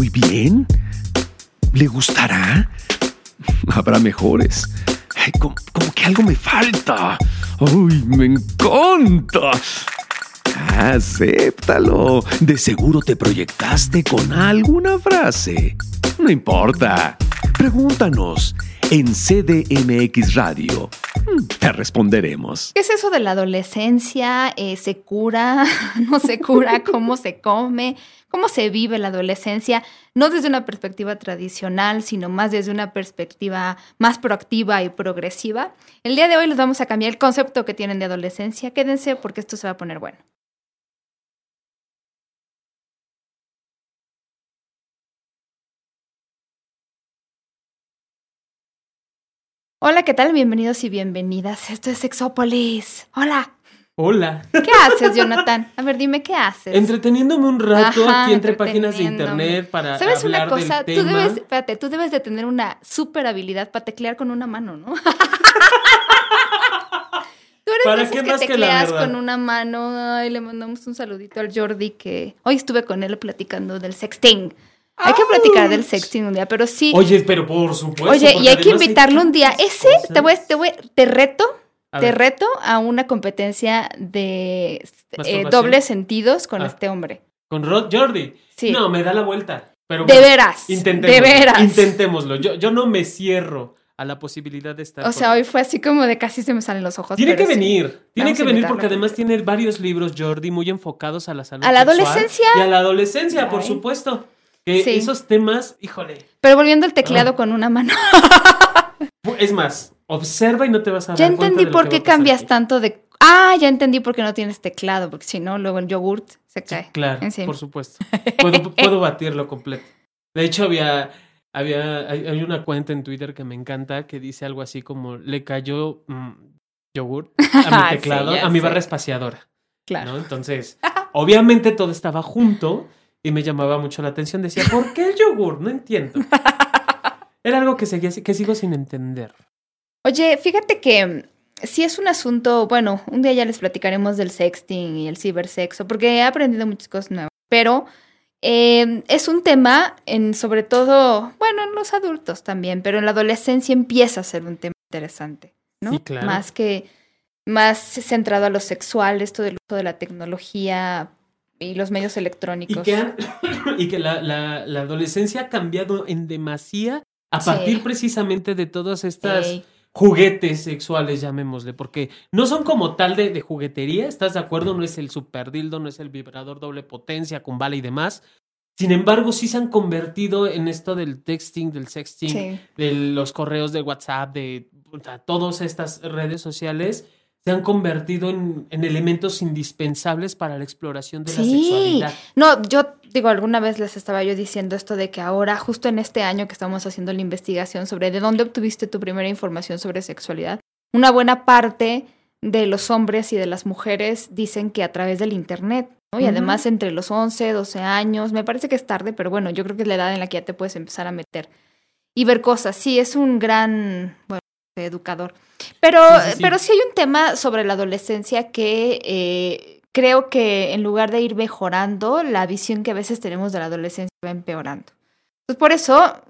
¿Voy bien? ¿Le gustará? Habrá mejores. Ay, como, como que algo me falta. ¡Ay, me encanta! Acéptalo. De seguro te proyectaste con alguna frase. No importa. Pregúntanos en CDMX Radio. Mm, Te responderemos. ¿Qué es eso de la adolescencia? Eh, ¿Se cura? ¿No se cura? ¿Cómo se come? ¿Cómo se vive la adolescencia? No desde una perspectiva tradicional, sino más desde una perspectiva más proactiva y progresiva. El día de hoy les vamos a cambiar el concepto que tienen de adolescencia. Quédense porque esto se va a poner bueno. Hola, ¿qué tal? Bienvenidos y bienvenidas. Esto es Sexópolis. Hola. Hola. ¿Qué haces, Jonathan? A ver, dime qué haces. Entreteniéndome un rato Ajá, aquí entre páginas de internet para ¿Sabes una cosa? del Tú tema. debes, espérate, tú debes de tener una super habilidad para teclear con una mano, ¿no? Tú eres ¿Para qué que más que la tecleas verdad? con una mano. Ay, le mandamos un saludito al Jordi que hoy estuve con él platicando del sexting. Hay que platicar del sexting un día, pero sí. Oye, pero por supuesto. Oye, y hay que invitarlo un día. Ese, te voy, te voy, te reto, A te ver, reto a una competencia de eh, dobles sentidos con Ah. este hombre. Con Rod Jordi. Sí. No, me da la vuelta. Pero de veras. Intentémoslo. De veras. Intentémoslo. Yo, yo no me cierro a la posibilidad de estar. O sea, hoy fue así como de casi se me salen los ojos. Tiene que sí. venir, tiene Vamos que venir porque además tiene varios libros, Jordi, muy enfocados a la salud. ¿A la sexual adolescencia? Y a la adolescencia, por supuesto. Que Sí. esos temas, híjole. Pero volviendo al teclado Ah. con una mano. Es más, observa y no te vas a dar Ya cuenta entendí de lo por qué cambias aquí. tanto de. Ah, ya entendí por qué no tienes teclado, porque si no, luego el yogurt se cae. Claro, En sí. por supuesto. Puedo, puedo batirlo completo. De hecho, había, había, hay, hay una cuenta en Twitter que me encanta que dice algo así como le cayó mm, yogur a Sí, mi teclado, ya a mi barra espaciadora. Claro. ¿no? Entonces, obviamente todo estaba junto y me llamaba mucho la atención. Decía, ¿por qué el yogur? No entiendo. Era algo que, seguía, que sigo sin entender. Oye, fíjate que mm, sí es un asunto, bueno, un día ya les platicaremos del sexting y el cibersexo, porque he aprendido muchas cosas nuevas, pero eh, es un tema en sobre todo, bueno, en los adultos también, pero en la adolescencia empieza a ser un tema interesante, ¿no? Sí, claro. Más que, más centrado a lo sexual, esto del uso de la tecnología y los medios Y electrónicos. que, y que la, la- la adolescencia ha cambiado en demasía a Sí. partir precisamente de todas estas juguetes sexuales, llamémosle, porque no son como tal de, de juguetería, ¿estás de acuerdo? No es el super dildo, no es el vibrador doble potencia con bala y demás. Sin embargo, sí se han convertido en esto del texting, del sexting, sí. de los correos de WhatsApp, de todas estas redes sociales, se han convertido en, en elementos indispensables para la exploración de la sexualidad. No, yo digo, alguna vez les estaba yo diciendo esto de que ahora, justo en este año que estamos haciendo la investigación sobre de dónde obtuviste tu primera información sobre sexualidad, una buena parte de los hombres y de las mujeres dicen que a través del Internet, ¿no? Y además entre los 11, 12 años, me parece que es tarde, pero bueno, yo creo que es la edad en la que ya te puedes empezar a meter y ver cosas. Sí, es un gran, bueno, educador. Pero, Sí, sí, sí. pero sí hay un tema sobre la adolescencia que eh, creo que en lugar de ir mejorando, la visión que a veces tenemos de la adolescencia va empeorando. Entonces, por eso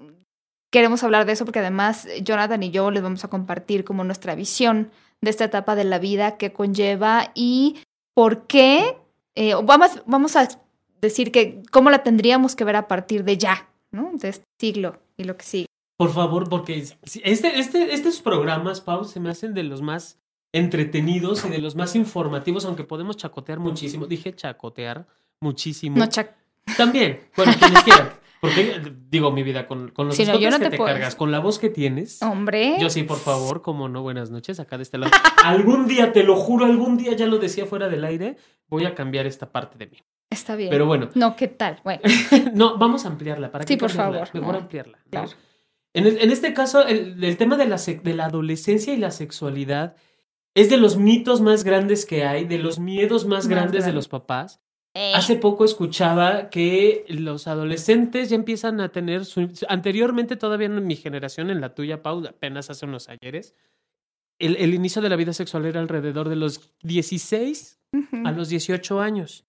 queremos hablar de eso, porque además Jonathan y yo les vamos a compartir como nuestra visión de esta etapa de la vida que conlleva y por qué, eh, vamos, vamos a decir que cómo la tendríamos que ver a partir de ya, ¿no? De este siglo y lo que sigue. Por favor, porque si- este, este, estos programas, Pau, se me hacen de los más entretenidos y de los más informativos, aunque podemos chacotear muchísimo. Dije chacotear muchísimo. No, Chuck. También, bueno, quienes quieran. Porque, digo, mi vida, con, con los no, yo no que te cargas, con la voz que tienes. Hombre. Yo sí, por favor, como no, buenas noches, acá de este lado. algún día, te lo juro, algún día, ya lo decía fuera del aire, voy a cambiar esta parte de mí. Está bien. Pero bueno, No, ¿qué tal? Bueno, no, vamos a ampliarla. ¿Para Sí, por favor. Mejor No, ampliarla. claro. En, el- en este caso, el, el tema de la, de la adolescencia y la sexualidad es de los mitos más grandes que hay, de los miedos más Más grandes de los papás. Eh, Hace poco escuchaba que los adolescentes ya empiezan a tener su, anteriormente todavía en mi generación, en la tuya, Pau, apenas hace unos ayeres, el, el inicio de la vida sexual era alrededor de los 16 ujú. a los 18 años.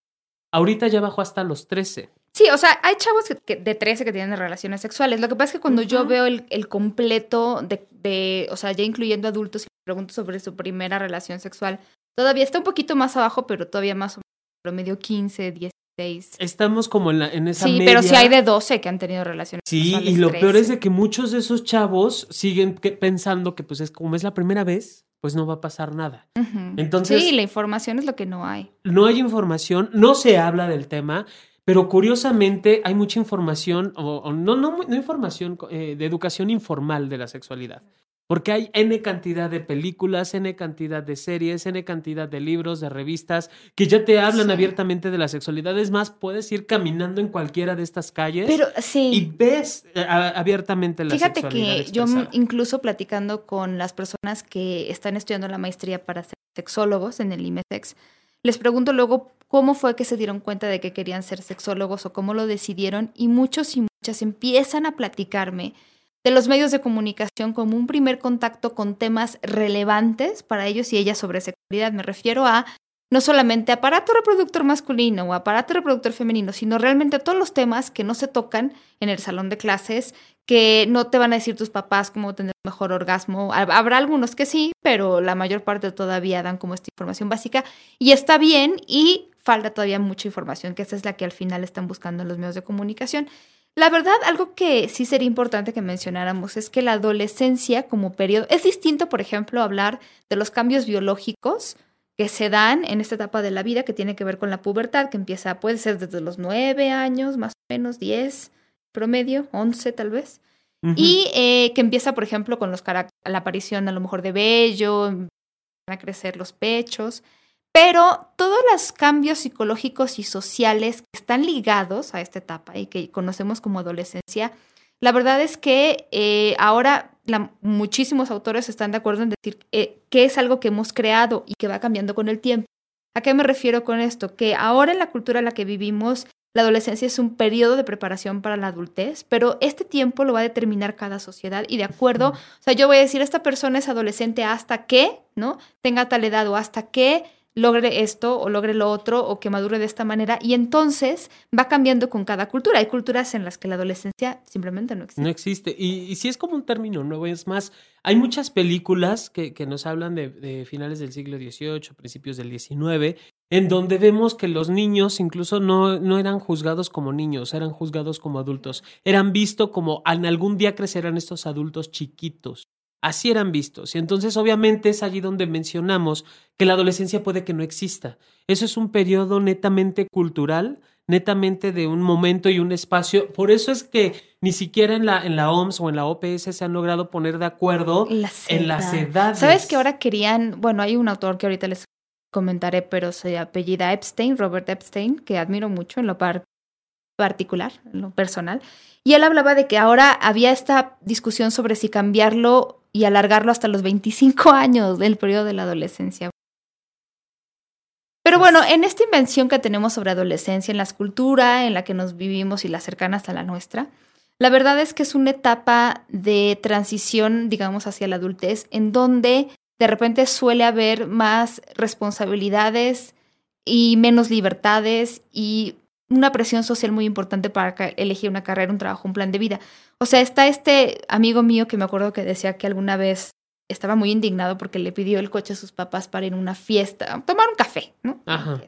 Ahorita ya bajó hasta los 13. Sí, o sea, hay chavos que, de 13 que tienen relaciones sexuales. Lo que pasa es que cuando yo veo el, el completo de, de, o sea, ya incluyendo adultos y pregunto sobre su primera relación sexual, todavía está un poquito más abajo, pero todavía más o menos promedio 15, 16. Estamos como en, la, en esa Sí, media. pero sí hay de 12 que han tenido relaciones Sí, sexuales. y lo peor 13. es de que muchos de esos chavos siguen que- pensando que pues es como es la primera vez, pues no va a pasar nada. Entonces- Sí, la información es lo que no hay. No hay información, no se habla del tema, pero curiosamente hay mucha información, o, o no, no, no información eh, de educación informal de la sexualidad. Porque hay N cantidad de películas, N cantidad de series, N cantidad de libros, de revistas, que ya te hablan Sí. abiertamente de la sexualidad. Es más, puedes ir caminando en cualquiera de estas calles Pero y ves eh, abiertamente la fíjate sexualidad. que yo incluso platicando con las personas que están estudiando la maestría para ser sexólogos en el IMESEX, les pregunto luego cómo fue que se dieron cuenta de que querían ser sexólogos o cómo lo decidieron y muchos y muchas empiezan a platicarme de los medios de comunicación como un primer contacto con temas relevantes para ellos y ellas sobre sexualidad. Me refiero a no solamente aparato reproductor masculino o aparato reproductor femenino, sino realmente todos los temas que no se tocan en el salón de clases, que no te van a decir tus papás cómo tener mejor orgasmo. Hab- Habrá algunos que sí, pero la mayor parte todavía dan como esta información básica y está bien y falta todavía mucha información, que esa es la que al final están buscando en los medios de comunicación. La verdad, algo que sí sería importante que mencionáramos es que la adolescencia como periodo es distinto, por ejemplo, hablar de los cambios biológicos que se dan en esta etapa de la vida que tiene que ver con la pubertad, que empieza, puede ser desde los nueve años, más o menos, 10 promedio, 11 tal vez, y eh, que empieza, por ejemplo, con los la aparición a lo mejor de vello, empiezan a crecer los pechos, pero todos los cambios psicológicos y sociales que están ligados a esta etapa y que conocemos como adolescencia, la verdad es que eh, ahora la- muchísimos autores están de acuerdo en decir eh, que es algo que hemos creado y que va cambiando con el tiempo. ¿A qué me refiero con esto? Que ahora en la cultura en la que vivimos, la adolescencia es un periodo de preparación para la adultez, pero este tiempo lo va a determinar cada sociedad y de acuerdo, o sea, yo voy a decir, esta persona es adolescente hasta que, ¿no? Tenga tal edad o hasta que logre esto o logre lo otro o que madure de esta manera y entonces va cambiando con cada cultura. Hay culturas en las que la adolescencia simplemente no existe. No existe. Y, sí es como un término nuevo. Es más, hay muchas películas que, que nos hablan de, de finales del siglo XVIII, principios del XIX, en donde vemos que los niños incluso no, no eran juzgados como niños, eran juzgados como adultos. Eran vistos como en algún día crecerán estos adultos chiquitos. Así eran vistos. Y entonces obviamente es allí donde mencionamos que la adolescencia puede que no exista. Eso es un periodo netamente cultural, netamente de un momento y un espacio. Por eso es que ni siquiera en la, en la OMS o en la OPS se han logrado poner de acuerdo en las edades. edades. ¿Sabes que ahora querían? Bueno, hay un autor que ahorita les comentaré, pero se apellida Epstein, Robert Epstein, que admiro mucho en lo par- particular, en lo personal. Y él hablaba de que ahora había esta discusión sobre si cambiarlo y alargarlo hasta los 25 años del periodo de la adolescencia. Pero bueno, en esta invención que tenemos sobre adolescencia, en la cultura en la que nos vivimos y la cercana hasta la nuestra, la verdad es que es una etapa de transición, digamos, hacia la adultez, en donde de repente suele haber más responsabilidades y menos libertades y una presión social muy importante para elegir una carrera, un trabajo, un plan de vida. O sea, está este amigo mío que me acuerdo que decía que alguna vez estaba muy indignado porque le pidió el coche a sus papás para ir a una fiesta, a tomar un café, ¿no? Ajá.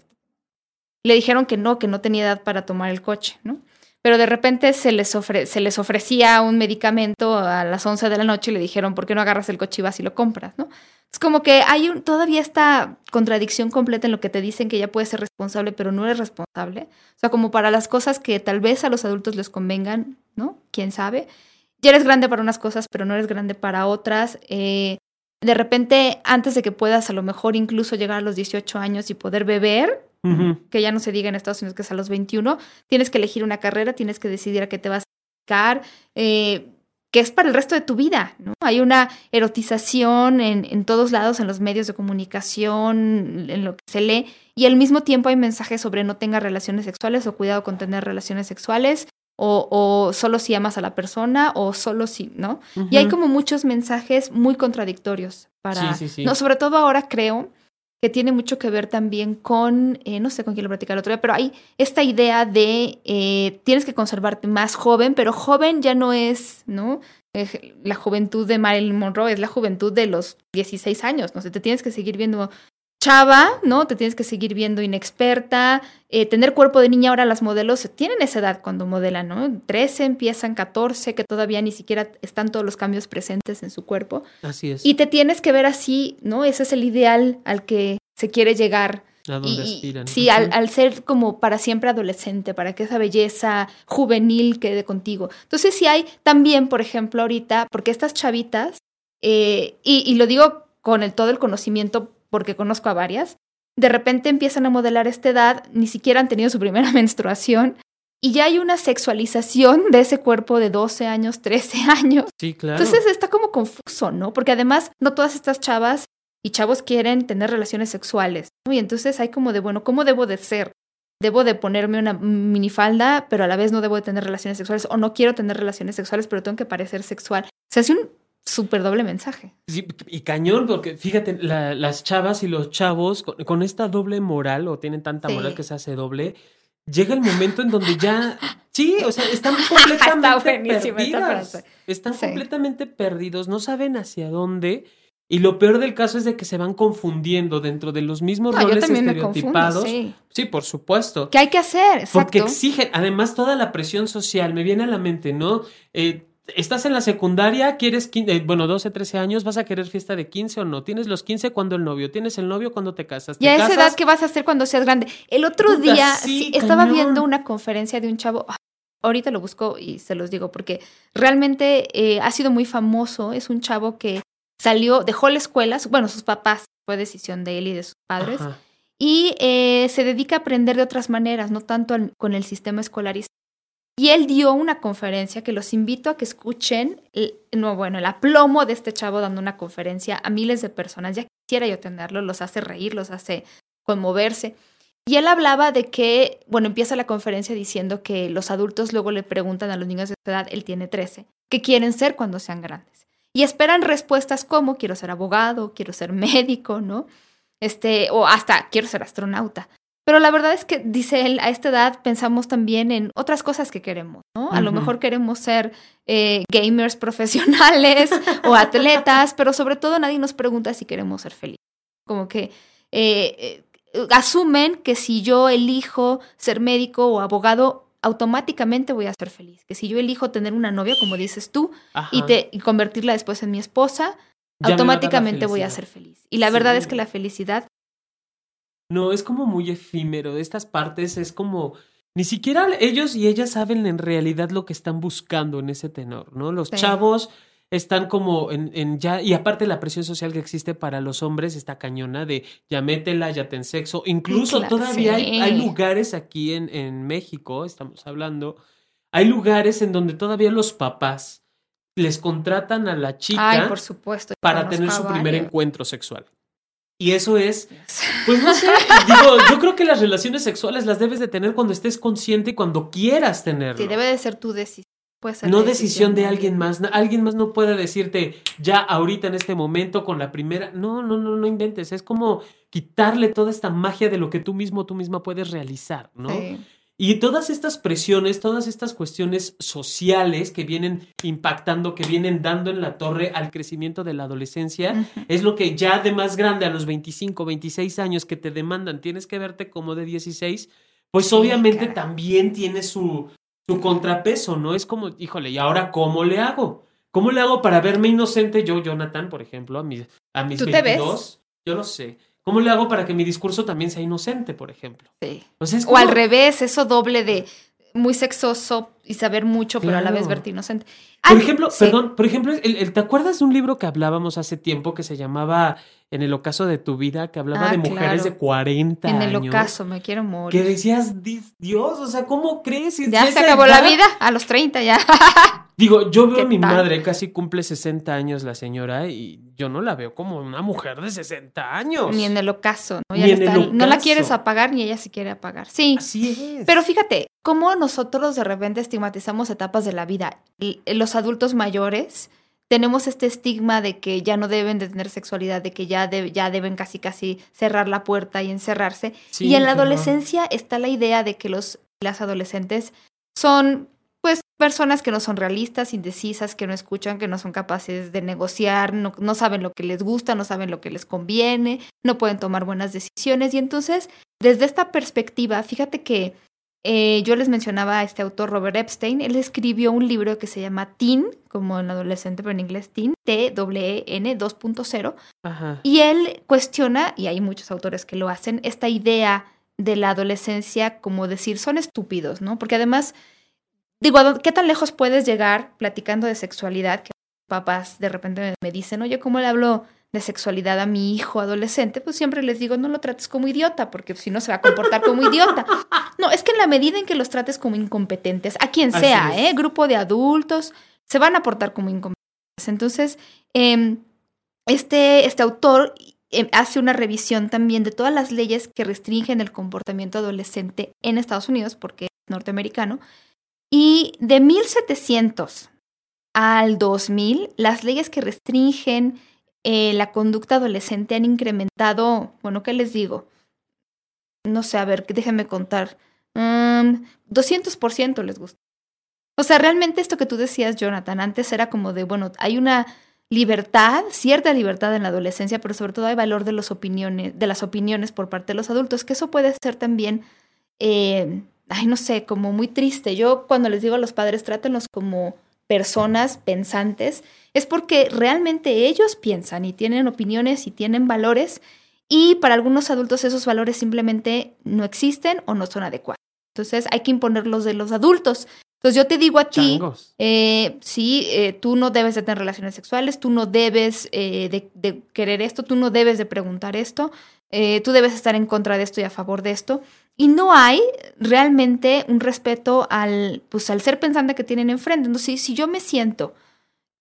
Le dijeron que no, que no tenía edad para tomar el coche, ¿no? Pero de repente se les, se les ofrecía un medicamento a las 11 de la noche y le dijeron, ¿por qué no agarras el coche y vas y lo compras, no? Es como que hay un, todavía esta contradicción completa en lo que te dicen que ya puedes ser responsable, pero no eres responsable. O sea, como para las cosas que tal vez a los adultos les convengan, ¿no? ¿Quién sabe? Ya eres grande para unas cosas, pero no eres grande para otras. Eh, de repente, antes de que puedas a lo mejor incluso llegar a los 18 años y poder beber, Que ya no se diga en Estados Unidos que es a los 21, tienes que elegir una carrera, tienes que decidir a qué te vas a dedicar, eh, que es para el resto de tu vida, ¿no? Hay una erotización en, en todos lados, en los medios de comunicación, en lo que se lee, y al mismo tiempo hay mensajes sobre no tenga relaciones sexuales o cuidado con tener relaciones sexuales, o, o solo si amas a la persona, o solo si, ¿no? Y hay como muchos mensajes muy contradictorios para... Sí, sí, sí. No, sobre todo ahora creo que tiene mucho que ver también con, eh, no sé con quién lo platicaba el otro día, pero hay esta idea de eh, tienes que conservarte más joven, pero joven ya no es, ¿no? La juventud de Marilyn Monroe es la juventud de los 16 años, no sé, te tienes que seguir viendo chava, ¿no? Te tienes que seguir viendo inexperta, eh, tener cuerpo de niña, ahora las modelos tienen esa edad cuando modelan, ¿no? 13 empiezan, 14, que todavía ni siquiera están todos los cambios presentes en su cuerpo. Así es. Y te tienes que ver así, ¿no? Ese es el ideal al que se quiere llegar. a donde Y- aspiran. Sí, al, al ser como para siempre adolescente, para que esa belleza juvenil quede contigo. Entonces, sí hay también, por ejemplo, ahorita, porque estas chavitas, eh, y, y lo digo con el, todo el conocimiento, porque conozco a varias, de repente empiezan a modelar esta edad, ni siquiera han tenido su primera menstruación, y ya hay una sexualización de ese cuerpo de 12 años, 13 años. Sí, claro. Entonces está como confuso, ¿no? Porque además no todas estas chavas y chavos quieren tener relaciones sexuales, ¿no? Y entonces hay como de, bueno, ¿cómo debo de ser? Debo de ponerme una minifalda, pero a la vez no debo de tener relaciones sexuales, o no quiero tener relaciones sexuales, pero tengo que parecer sexual. Se hace un súper doble mensaje. Sí, y cañón, porque fíjate, la- las chavas y los chavos con, con esta doble moral, o tienen tanta Sí. moral que se hace doble, llega el momento en donde ya, sí, o sea, están completamente Está perdidas. Están Sí. completamente perdidos, no saben hacia dónde. Y lo peor del caso es de que se van confundiendo dentro de los mismos No, roles confundo, estereotipados. sí. sí, por supuesto. ¿Qué hay que hacer? Exacto. Porque exigen, además, toda la presión social, me viene a la mente, ¿no? Eh, estás en la secundaria, quieres, eh, bueno, 12, 13 años, vas a querer fiesta de 15 o no. Tienes los 15 cuando el novio, tienes el novio cuando te casas. Y a esa casas, edad, ¿qué vas a hacer cuando seas grande? El otro Puta, día sí, sí, estaba viendo una conferencia de un chavo. ah, Ahorita lo busco y se los digo porque realmente eh, ha sido muy famoso. Es un chavo que salió, dejó la escuela, bueno, sus papás, fue decisión de él y de sus padres, Ajá. y eh, se dedica a aprender de otras maneras, no tanto al- con el sistema escolarista. Y él dio una conferencia que los invito a que escuchen, el- no, bueno, el aplomo de este chavo dando una conferencia a miles de personas. Ya quisiera yo tenerlo, los hace reír, los hace conmoverse. Y él hablaba de que, bueno, empieza la conferencia diciendo que los adultos luego le preguntan a los niños de su edad, él tiene 13, ¿qué quieren ser cuando sean grandes? Y esperan respuestas como quiero ser abogado, quiero ser médico, ¿no? Este, o hasta quiero ser astronauta. Pero la verdad es que, dice él, a esta edad pensamos también en otras cosas que queremos, ¿no? A lo mejor queremos ser eh, gamers profesionales o atletas, pero sobre todo nadie nos pregunta si queremos ser felices. Como que eh, eh, asumen que si yo elijo ser médico o abogado, automáticamente voy a ser feliz. Que si yo elijo tener una novia, como dices tú, y, te, y convertirla después en mi esposa, Ya automáticamente voy a ser feliz. Y la verdad es que la felicidad No, es como muy efímero. De estas partes es como. Ni siquiera ellos y ellas saben en realidad lo que están buscando en ese tenor, ¿no? Los Sí. chavos están como en, en ya. Y aparte la presión social que existe para los hombres está cañona de ya métela, ya ten sexo. Incluso Claro, todavía hay, sí. hay lugares aquí en, en México, estamos hablando. Hay lugares en donde todavía los papás les contratan a la chica Ay, por supuesto. para tener su primer encuentro sexual. Y eso es, pues no sé, digo, yo creo que las relaciones sexuales las debes de tener cuando estés consciente y cuando quieras tenerlo. Sí, debe de ser tu decisión. Puede ser no la decisión de alguien más. Alguien más no puede decirte ya ahorita en este momento con la primera. No, no, no, no inventes. Es como quitarle toda esta magia de lo que tú mismo, tú misma puedes realizar, ¿no? Sí. Y todas estas presiones, todas estas cuestiones sociales que vienen impactando, que vienen dando en la torre al crecimiento de la adolescencia, es lo que ya de más grande a los 25, 26 años que te demandan, tienes que verte como de 16, pues Sí, obviamente también tiene su, su contrapeso, ¿no? Es como, híjole, ¿y ahora cómo le hago? ¿Cómo le hago para verme inocente yo, Jonathan, por ejemplo, a mis, a mis ¿Tú te 22? Yo no sé. ¿Cómo le hago para que mi discurso también sea inocente, por ejemplo? Sí. O, sea, O al revés, eso doble de muy sexoso y saber mucho, pero a la vez verte inocente. Por Ay, ejemplo, sí. perdón, por ejemplo, el- el- ¿te acuerdas de un libro que hablábamos hace tiempo que se llamaba En el ocaso de tu vida, que hablaba Ah, de mujeres claro. de 40 En el años? ocaso, me quiero Que morir. decías, "Di- Dios, o sea, ¿cómo crees? Ya se acabó la vida a los 30 ya. Digo, yo veo ¿Qué a mi tal? madre, casi cumple 60 años la señora, y yo no la veo como una mujer de 60 años. Ni en el ocaso, ¿no? Ya en el está- No la quieres apagar ni ella se quiere apagar. Sí. Así es. Pero fíjate, cómo nosotros de repente estigmatizamos etapas de la vida. L- Los adultos mayores tenemos este estigma de que ya no deben de tener sexualidad, de que ya, ya deben casi casi cerrar la puerta y encerrarse. y en la adolescencia está la idea de que los las adolescentes son pues personas que no son realistas, indecisas, que no escuchan, que no son capaces de negociar, no, no, saben lo que les gusta, no saben lo que les conviene, no pueden tomar buenas decisiones. Y entonces, desde esta perspectiva, fíjate que eh, yo les mencionaba a este autor Robert Epstein, él escribió un libro que se llama Teen, como en adolescente, pero en inglés Teen, T-W-E-N 2.0, y él cuestiona, y hay muchos autores que lo hacen, esta idea de la adolescencia como decir, son estúpidos, ¿no? Porque además, digo, ¿qué tan lejos puedes llegar platicando de sexualidad que papás de repente me dicen, oye, ¿cómo le hablo de sexualidad a mi hijo adolescente, pues siempre les digo, no lo trates como idiota, porque si no se va a comportar como idiota. No, es que en la medida en que los trates como incompetentes, a quien sea, ¿eh? grupo de adultos, se van a portar como incompetentes. Entonces, em, este, este autor em, hace una revisión también de todas las leyes que restringen el comportamiento adolescente en Estados Unidos, porque es norteamericano, y de 1700 al 2000, las leyes que restringen eh, la conducta adolescente han incrementado, bueno, ¿qué les digo? No sé, a ver, déjenme contar. 200% les gusta. O sea, realmente esto que tú decías, Jonathan, antes era como de, bueno, hay una libertad, cierta libertad en la adolescencia, pero sobre todo hay valor de las opiniones por parte de los adultos, que eso puede ser también, eh, ay, no sé, como muy triste. Yo cuando les digo a los padres, trátenlos como personas pensantes, es porque realmente ellos piensan y tienen opiniones y tienen valores y para algunos adultos esos valores simplemente no existen o no son adecuados. Entonces hay que imponerlos de los adultos. Entonces yo te digo a ti, eh, sí, eh, tú no debes de tener relaciones sexuales, tú no debes eh, de, de, querer esto, tú no debes de preguntar esto, tú debes estar en contra de esto y a favor de esto. Y no hay realmente un respeto al, pues, al ser pensante que tienen enfrente. Entonces, si, yo me siento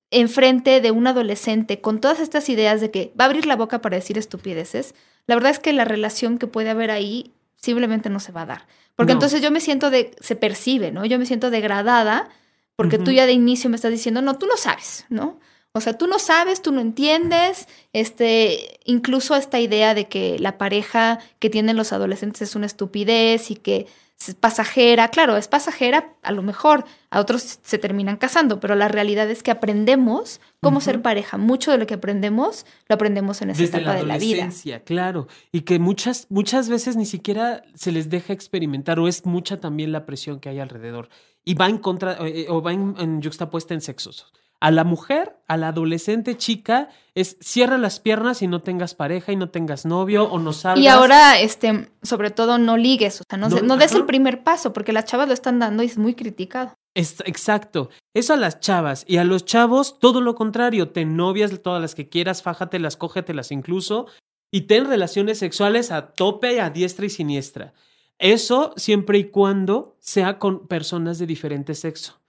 enfrente de un adolescente con todas estas ideas de que va a abrir la boca para decir estupideces, la verdad es que la relación que puede haber ahí simplemente no se va a dar. Porque entonces yo me siento de, se percibe, ¿no? Yo me siento degradada porque tú ya de inicio me estás diciendo, no, tú no sabes, ¿no? O sea, tú no sabes, tú no entiendes, este, incluso esta idea de que la pareja que tienen los adolescentes es una estupidez y que es pasajera, claro, es pasajera, a lo mejor a otros se terminan casando, pero la realidad es que aprendemos cómo ser pareja. Mucho de lo que aprendemos lo aprendemos en esa etapa de la vida. Claro, y que muchas muchas veces ni siquiera se les deja experimentar o es mucha también la presión que hay alrededor y va en contra eh, o, va en, en juxtapuesta en sexos a la mujer, a la adolescente chica, es cierra las piernas y no tengas pareja y no tengas novio o no salgas. Y ahora, este, sobre todo, no ligues, o sea, no, no, des el primer paso, porque las chavas lo están dando y es muy criticado. Es, exacto. Eso a las chavas. Y a los chavos, todo lo contrario. Ten novias todas las que quieras, fájatelas, cógetelas incluso. Y ten relaciones sexuales a tope, a diestra y siniestra. Eso siempre y cuando sea con personas de diferente sexo.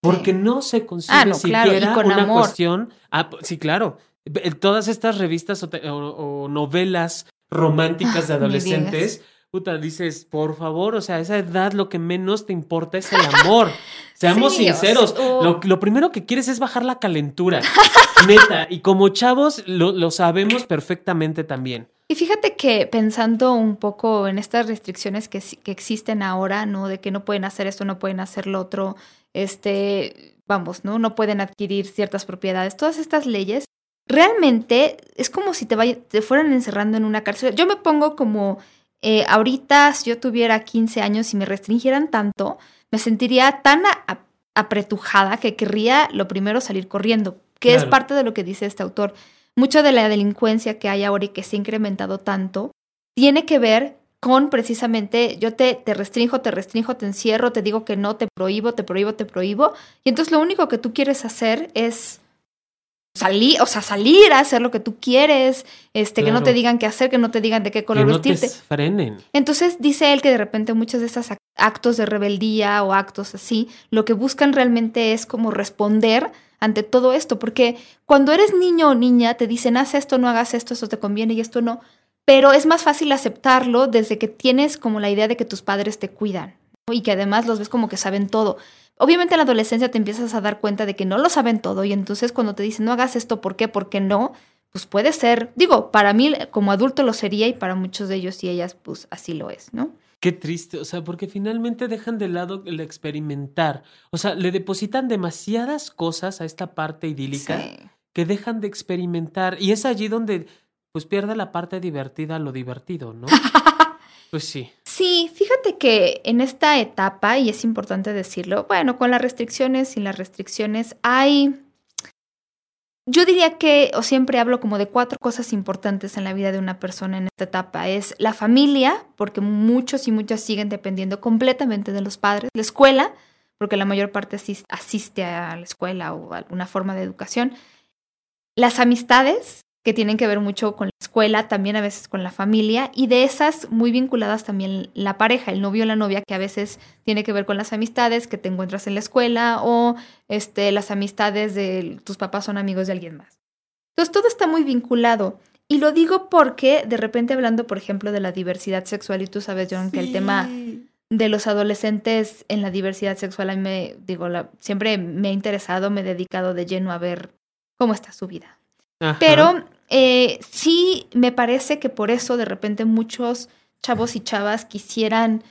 Porque no se consigue ah, siquiera una cuestión. Ah, sí, claro. Todas estas revistas o, novelas románticas de adolescentes, puta, dices, por favor, o sea, a esa edad lo que menos te importa es el amor. Seamos sinceros. lo, primero que quieres es bajar la calentura. neta. Y como chavos lo, lo sabemos perfectamente también. Y fíjate que pensando un poco en estas restricciones que, que, existen ahora, ¿no? De que no pueden hacer esto, no pueden hacer lo otro, este, vamos, ¿no? No pueden adquirir ciertas propiedades. Todas estas leyes, realmente es como si te, te fueran encerrando en una cárcel. Yo me pongo como, eh, ahorita, si yo tuviera 15 años y me restringieran tanto, me sentiría tan apretujada que querría lo primero salir corriendo, que es parte de lo que dice este autor. Mucha de la delincuencia que hay ahora y que se ha incrementado tanto tiene que ver con precisamente yo te, te restringo, te restringo, te encierro, te digo que no, te prohíbo, te prohíbo, te prohíbo. Y entonces lo único que tú quieres hacer es salir, o sea, salir a hacer lo que tú quieres, este, que no te digan qué hacer, que no te digan de qué color que no vestirte. Te frenen. Entonces dice él que de repente muchos de estos actos de rebeldía o actos así, lo que buscan realmente es como responder ante todo esto, porque cuando eres niño o niña te dicen haz esto, no hagas esto, esto te conviene y esto no pero es más fácil aceptarlo desde que tienes como la idea de que tus padres te cuidan. y que además los ves como que saben todo. Obviamente en la adolescencia te empiezas a dar cuenta de que no lo saben todo y entonces cuando te dicen no hagas esto, ¿por qué? ¿Por qué no? Pues puede ser, digo, para mí como adulto lo sería y para muchos de ellos y ellas pues así lo es, ¿no? Qué triste, o sea, porque finalmente dejan de lado el experimentar. O sea, le depositan demasiadas cosas a esta parte idílica que dejan de experimentar. Y es allí donde pues pierde la parte divertida lo divertido, ¿no? pues sí. Sí, fíjate que en esta etapa, y es importante decirlo, bueno, con las restricciones, sin las restricciones, hay yo diría que, o siempre hablo como de cuatro cosas importantes en la vida de una persona en esta etapa. Es la familia, porque muchos y muchas siguen dependiendo completamente de los padres. La escuela, porque la mayor parte asiste a la escuela o a alguna forma de educación. Las amistades, que tienen que ver mucho con la escuela, también a veces con la familia, y de esas muy vinculadas también la pareja, el novio o la novia, que a veces tiene que ver con las amistades que te encuentras en la escuela o este, las amistades de tus papás son amigos de alguien más. Entonces todo está muy vinculado. Y lo digo porque de repente hablando, por ejemplo, de la diversidad sexual, y tú sabes, John, que el tema de los adolescentes en la diversidad sexual, a mí me, digo, siempre me ha interesado, me he dedicado de lleno a ver cómo está su vida. Pero eh, sí me parece que por eso de repente muchos chavos y chavas quisieran,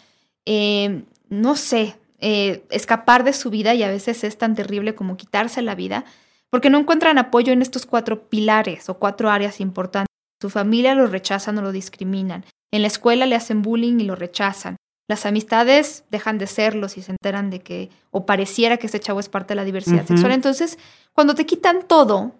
eh, no sé, eh, escapar de su vida y a veces es tan terrible como quitarse la vida, porque no encuentran apoyo en estos cuatro pilares o cuatro áreas importantes. Su familia lo rechazan o lo discriminan. En la escuela le hacen bullying y lo rechazan. Las amistades dejan de serlos y se enteran de que, o pareciera que ese chavo es parte de la diversidad sexual. Entonces, cuando te quitan todo,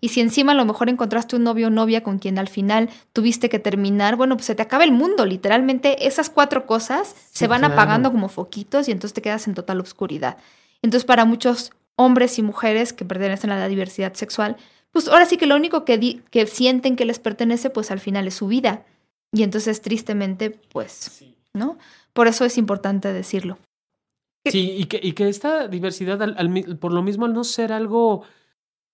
y si encima a lo mejor encontraste un novio o novia con quien al final tuviste que terminar, bueno, pues se te acaba el mundo. Literalmente esas cuatro cosas se van apagando como foquitos y entonces te quedas en total oscuridad. Entonces para muchos hombres y mujeres que pertenecen a la diversidad sexual, pues ahora sí que lo único que, que sienten que les pertenece, pues al final es su vida. Y entonces tristemente, pues, ¿no? Por eso es importante decirlo. Sí, y que, y que esta diversidad, por lo mismo, al no ser algo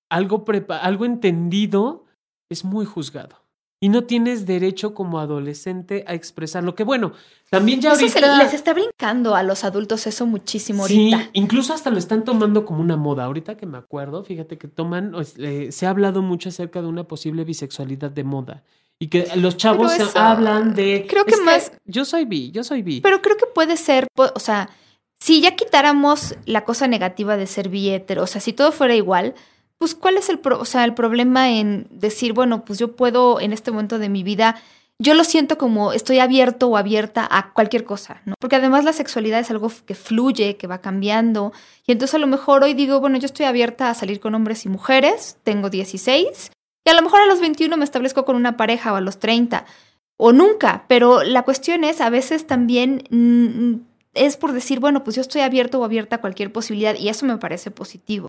algo, algo entendido es muy juzgado. Y no tienes derecho como adolescente a expresar lo que, bueno, también ya eso se les está brincando a los adultos eso muchísimo ahorita. Sí, incluso hasta lo están tomando como una moda. Ahorita que me acuerdo, fíjate que toman, eh, se ha hablado mucho acerca de una posible bisexualidad de moda. Y que los chavos hablan de... Creo que más... yo soy bi, yo soy bi. Pero creo que puede ser, o sea, si ya quitáramos la cosa negativa de ser bi o sea, si todo fuera igual pues cuál es el, o sea, el problema en decir, bueno, pues yo puedo en este momento de mi vida, yo lo siento como estoy abierto o abierta a cualquier cosa, ¿no? Porque además la sexualidad es algo que fluye, que va cambiando. Y entonces a lo mejor hoy digo, bueno, yo estoy abierta a salir con hombres y mujeres, tengo 16, y a lo mejor a los 21 me establezco con una pareja o a los 30, o nunca, pero la cuestión es, a veces también mm, es por decir, bueno, pues yo estoy abierto o abierta a cualquier posibilidad y eso me parece positivo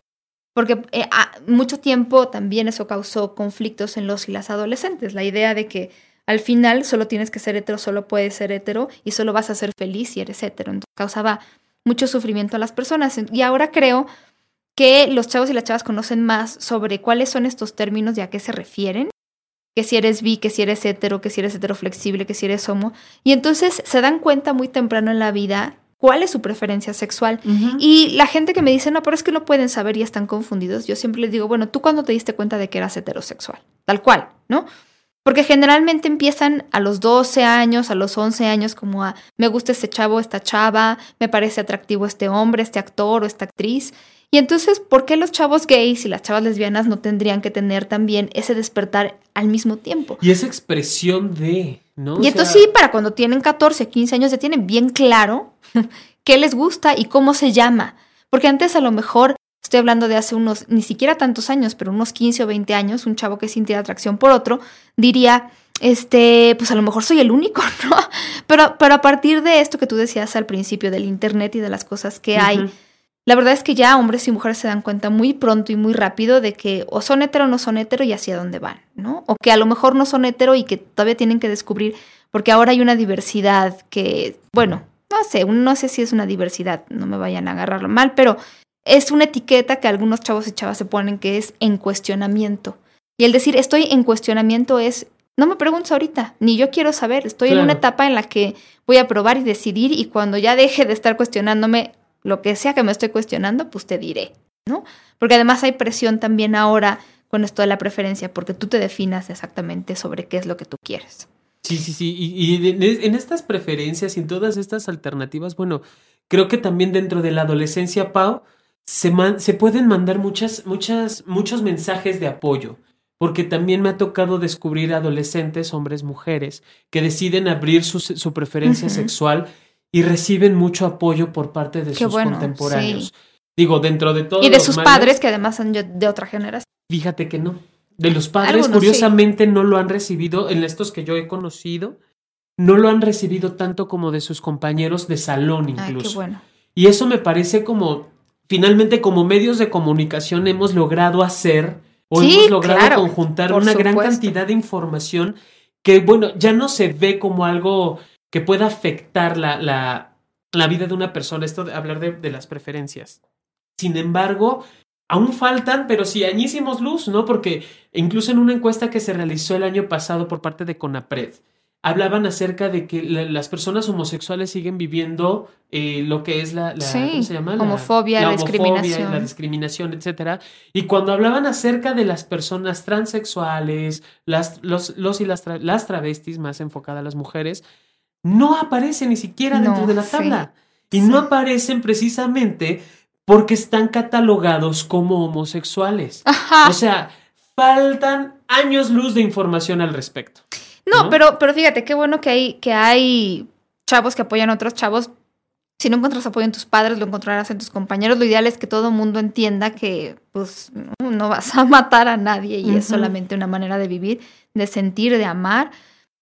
porque eh, mucho tiempo también eso causó conflictos en los y las adolescentes, la idea de que al final solo tienes que ser hetero, solo puedes ser hetero y solo vas a ser feliz si eres hetero. Entonces causaba mucho sufrimiento a las personas. Y ahora creo que los chavos y las chavas conocen más sobre cuáles son estos términos y a qué se refieren. Que si eres bi, que si eres hetero, que si eres hetero flexible, que si eres homo. Y entonces se dan cuenta muy temprano en la vida cuál es su preferencia sexual. Y la gente que me dice, no, pero es que no pueden saber y están confundidos, yo siempre les digo, bueno, ¿tú cuándo te diste cuenta de que eras heterosexual? Tal cual, ¿no? Porque generalmente empiezan a los 12 años, a los 11 años, como a, me gusta este chavo, esta chava, me parece atractivo este hombre, este actor o esta actriz. Y entonces, ¿por qué los chavos gays y las chavas lesbianas no tendrían que tener también ese despertar al mismo tiempo? Y esa expresión de... Y entonces sí, para cuando tienen 14, 15 años ya tienen bien claro qué les gusta y cómo se llama. Porque antes a lo mejor, estoy hablando de hace unos, ni siquiera tantos años, pero unos 15 o 20 años, un chavo que sintiera atracción por otro, diría, este, pues a lo mejor soy el único, ¿no? Pero, pero a partir de esto que tú decías al principio del Internet y de las cosas que hay, la verdad es que ya hombres y mujeres se dan cuenta muy pronto y muy rápido de que o son hetero o no son hetero y hacia dónde van, ¿no? O que a lo mejor no son hetero y que todavía tienen que descubrir, porque ahora hay una diversidad que, bueno, no sé, no sé si es una diversidad, no me vayan a agarrarlo mal, pero es una etiqueta que algunos chavos y chavas se ponen que es en cuestionamiento. Y el decir estoy en cuestionamiento es No me preguntes ahorita, ni yo quiero saber. Estoy en una etapa en la que voy a probar y decidir y cuando ya deje de estar cuestionándome lo que sea que me estoy cuestionando, pues te diré, ¿no? Porque además hay presión también ahora con esto de la preferencia, porque tú te definas exactamente sobre qué es lo que tú quieres. Sí, sí, sí. Y, en estas preferencias y en todas estas alternativas, bueno, creo que también dentro de la adolescencia, Pau, se, se pueden mandar muchas, muchas, muchos mensajes de apoyo porque también me ha tocado descubrir adolescentes, hombres, mujeres, que deciden abrir su, preferencia sexual y reciben mucho apoyo por parte de sus contemporáneos. Digo, dentro de todo. Y de sus padres, que además son de otra generación. Fíjate que no. De los padres, curiosamente, no lo han recibido, en estos que yo he conocido, no lo han recibido tanto como de sus compañeros de salón incluso. qué bueno. Y eso me parece como, finalmente, como medios de comunicación hemos logrado hacer o hemos logrado conjuntar una gran cantidad de información que, bueno, ya no se ve como algo que pueda afectar la, la, la vida de una persona, esto de hablar de, de, las preferencias. Sin embargo, aún faltan, pero sí, añísimos luz, ¿no? Porque incluso en una encuesta que se realizó el año pasado por parte de CONAPRED, hablaban acerca de que las personas homosexuales siguen viviendo eh, lo que es la, ¿cómo se llama? homofobia, la, discriminación. la discriminación, etcétera. Y cuando hablaban acerca de las personas transexuales, las, los, los y las, las travestis, más enfocada a las mujeres, no aparecen ni siquiera dentro de la tabla. y no aparecen precisamente porque están catalogados como homosexuales. O sea, faltan años luz de información al respecto. No, Pero, pero fíjate, qué bueno que hay, que hay chavos que apoyan a otros chavos. Si no encuentras apoyo en tus padres, lo encontrarás en tus compañeros. Lo ideal es que todo el mundo entienda que pues no vas a matar a nadie y es solamente una manera de vivir, de sentir, de amar,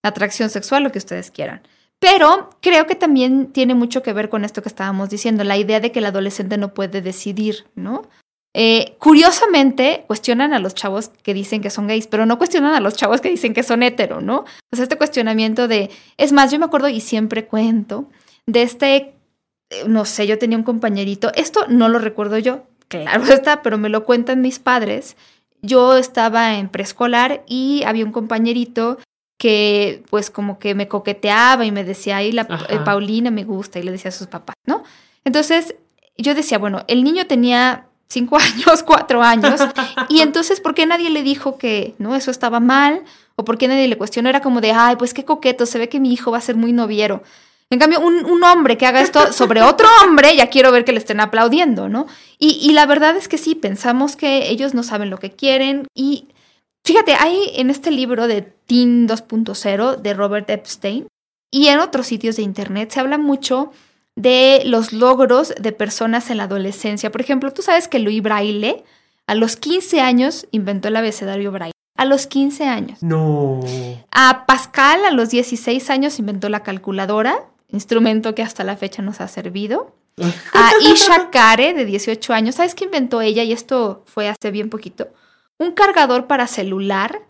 atracción sexual, lo que ustedes quieran. Pero creo que también tiene mucho que ver con esto que estábamos diciendo, la idea de que el adolescente no puede decidir, ¿no? Eh, curiosamente, cuestionan a los chavos que dicen que son gays, pero no cuestionan a los chavos que dicen que son hetero, ¿no? O sea, este cuestionamiento de, es más, yo me acuerdo y siempre cuento de este, eh, no sé, yo tenía un compañerito, esto no lo recuerdo yo, claro está, pero me lo cuentan mis padres. Yo estaba en preescolar y había un compañerito que pues como que me coqueteaba y me decía, ay, la eh, Paulina me gusta y le decía a sus papás, ¿no? Entonces yo decía, bueno, el niño tenía cinco años, cuatro años. Y entonces, ¿por qué nadie le dijo que no eso estaba mal? ¿O por qué nadie le cuestionó? Era como de, ay, pues qué coqueto, se ve que mi hijo va a ser muy noviero. En cambio, un, hombre que haga esto sobre otro hombre, ya quiero ver que le estén aplaudiendo, ¿no? Y, y la verdad es que sí, pensamos que ellos no saben lo que quieren. Y fíjate, hay en este libro de Teen 2.0 de Robert Epstein y en otros sitios de internet se habla mucho de los logros de personas en la adolescencia. Por ejemplo, tú sabes que Louis Braille a los 15 años inventó el abecedario Braille. A los 15 años. No. A Pascal a los 16 años inventó la calculadora, instrumento que hasta la fecha nos ha servido. A Isha Kare de 18 años, ¿sabes qué inventó ella? Y esto fue hace bien poquito. Un cargador para celular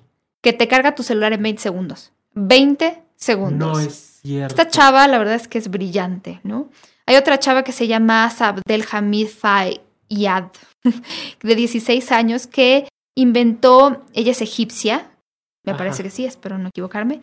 que te carga tu celular en 20 segundos. 20 segundos. No es esta chava, la verdad es que es brillante, ¿no? Hay otra chava que se llama Sabdel Hamid Fayyad, de 16 años, que inventó, ella es egipcia, me parece que sí, espero no equivocarme,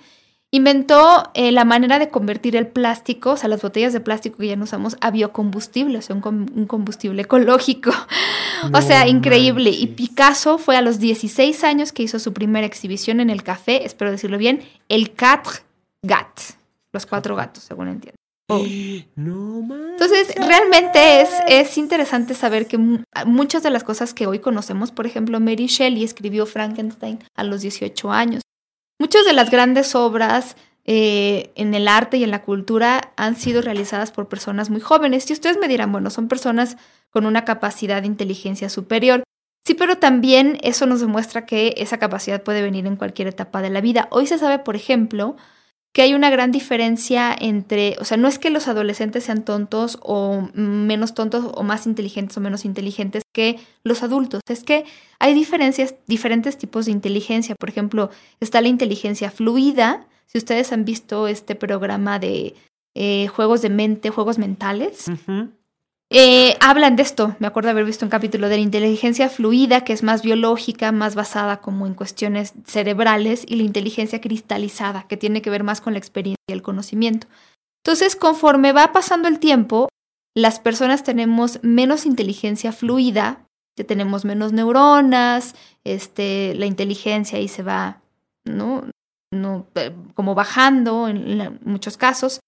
inventó eh, la manera de convertir el plástico, o sea, las botellas de plástico que ya no usamos, a biocombustible, o sea, un, combustible ecológico. o sea, increíble. Y Picasso fue a los 16 años que hizo su primera exhibición en el café, espero decirlo bien, el Cat Gat. Los cuatro gatos, según entiendo. Oh. No Entonces, realmente es, es interesante saber que muchas de las cosas que hoy conocemos, por ejemplo, Mary Shelley escribió Frankenstein a los 18 años. Muchas de las grandes obras eh, en el arte y en la cultura han sido realizadas por personas muy jóvenes. Y ustedes me dirán, bueno, son personas con una capacidad de inteligencia superior. Sí, pero también eso nos demuestra que esa capacidad puede venir en cualquier etapa de la vida. Hoy se sabe, por ejemplo, que hay una gran diferencia entre, o sea, no es que los adolescentes sean tontos o menos tontos o más inteligentes o menos inteligentes que los adultos, es que hay diferencias, diferentes tipos de inteligencia. Por ejemplo, está la inteligencia fluida. Si ustedes han visto este programa de eh, juegos de mente, juegos mentales, eh, hablan de esto, me acuerdo haber visto un capítulo de la inteligencia fluida, que es más biológica, más basada como en cuestiones cerebrales, y la inteligencia cristalizada, que tiene que ver más con la experiencia y el conocimiento. Entonces, conforme va pasando el tiempo, las personas tenemos menos inteligencia fluida, tenemos menos neuronas, este, la inteligencia ahí se va, ¿no? no eh, como bajando en muchos casos,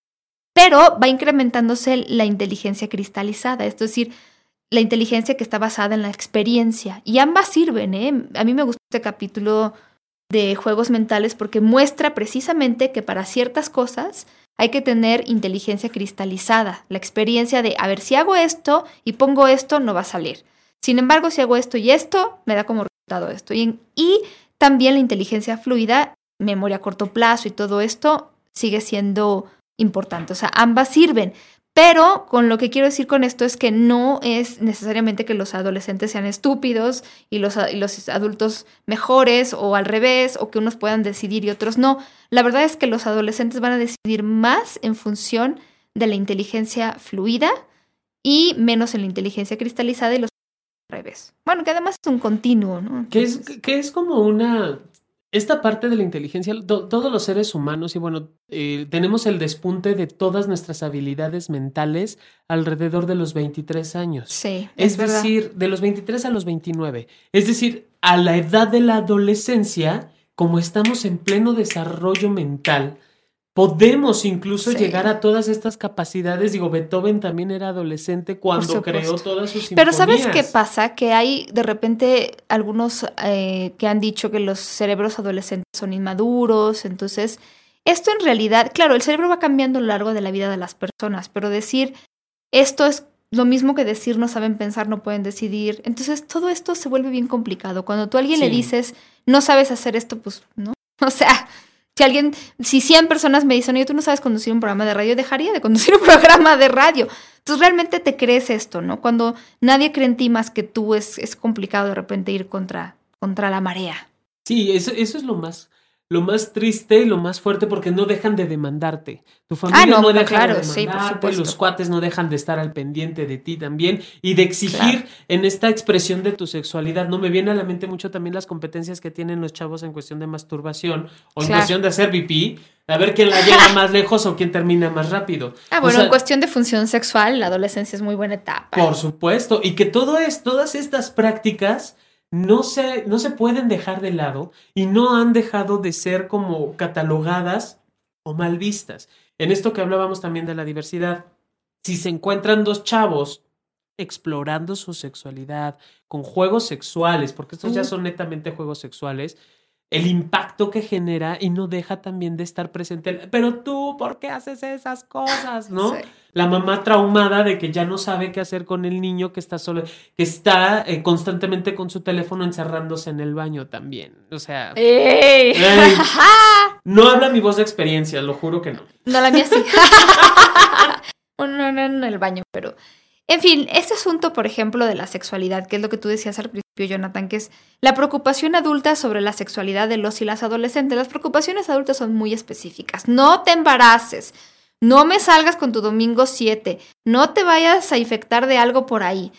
pero va incrementándose la inteligencia cristalizada, es decir, la inteligencia que está basada en la experiencia. Y ambas sirven, ¿eh? A mí me gusta este capítulo de juegos mentales porque muestra precisamente que para ciertas cosas hay que tener inteligencia cristalizada, la experiencia de, a ver, si hago esto y pongo esto, no va a salir. Sin embargo, si hago esto y esto, me da como resultado esto. Y, y también la inteligencia fluida, memoria a corto plazo y todo esto sigue siendo importante. O sea, ambas sirven. Pero con lo que quiero decir con esto es que no es necesariamente que los adolescentes sean estúpidos y los, los, adultos mejores o al revés, o que unos puedan decidir y otros no. La verdad es que los adolescentes van a decidir más en función de la inteligencia fluida y menos en la inteligencia cristalizada y los al revés. Bueno, que además es un continuo, ¿no? que, es, que es como una esta parte de la inteligencia, todos los seres humanos, y bueno, eh, tenemos el despunte de todas nuestras habilidades mentales alrededor de los 23 años. Sí. Es, decir, de los 23 a los 29. Es decir, a la edad de la adolescencia, como estamos en pleno desarrollo mental, podemos incluso llegar a todas estas capacidades. Digo, Beethoven también era adolescente cuando creó todas sus Pero ¿sabes qué pasa? Que hay de repente algunos eh, que han dicho que los cerebros adolescentes son inmaduros, entonces... Esto en realidad, claro, el cerebro va cambiando a lo largo de la vida de las personas, pero decir esto es lo mismo que decir no saben pensar, no pueden decidir. Entonces todo esto se vuelve bien complicado. Cuando tú a alguien le dices no sabes hacer esto, pues no. O sea, si alguien, si 100 personas me dicen, oye, tú no sabes conducir un programa de radio, dejaría de conducir un programa de radio. Entonces realmente te crees esto, ¿no? Cuando nadie cree en ti más que tú, es, es complicado de repente ir contra, contra la marea. Sí, eso, eso es lo más, lo más triste y lo más fuerte porque no dejan de demandarte. Tu familia ah, no, deja claro, de demandarte, los cuates no dejan de estar al pendiente de ti también y de exigir en esta expresión de tu sexualidad. No me viene a la mente mucho también las competencias que tienen los chavos en cuestión de masturbación o en cuestión de hacer pipí. A ver quién la llega más lejos o quién termina más rápido. Ah, bueno, en cuestión de función sexual, la adolescencia es muy buena etapa. Por supuesto. Y que todo es, todas estas prácticas no se, no se pueden dejar de lado y no han dejado de ser como catalogadas o mal vistas. En esto que hablábamos también de la diversidad, si se encuentran dos chavos explorando su sexualidad con juegos sexuales, porque estos ya son netamente juegos sexuales, el impacto que genera y no deja también de estar presente. Pero tú, ¿por qué haces esas cosas? ¿No? La mamá traumada de que ya no sabe qué hacer con el niño que está solo, que está eh, constantemente con su teléfono encerrándose en el baño también. O sea. no habla mi voz de experiencia, lo juro que no. No, la mía sí. no, no, no en el baño, pero en fin, este asunto, por ejemplo, de la sexualidad, que es lo que tú decías al principio, Jonathan, que es la preocupación adulta sobre la sexualidad de los y las adolescentes. Las preocupaciones adultas son muy específicas. No te embaraces, no me salgas con tu domingo 7, no te vayas a infectar de algo por ahí.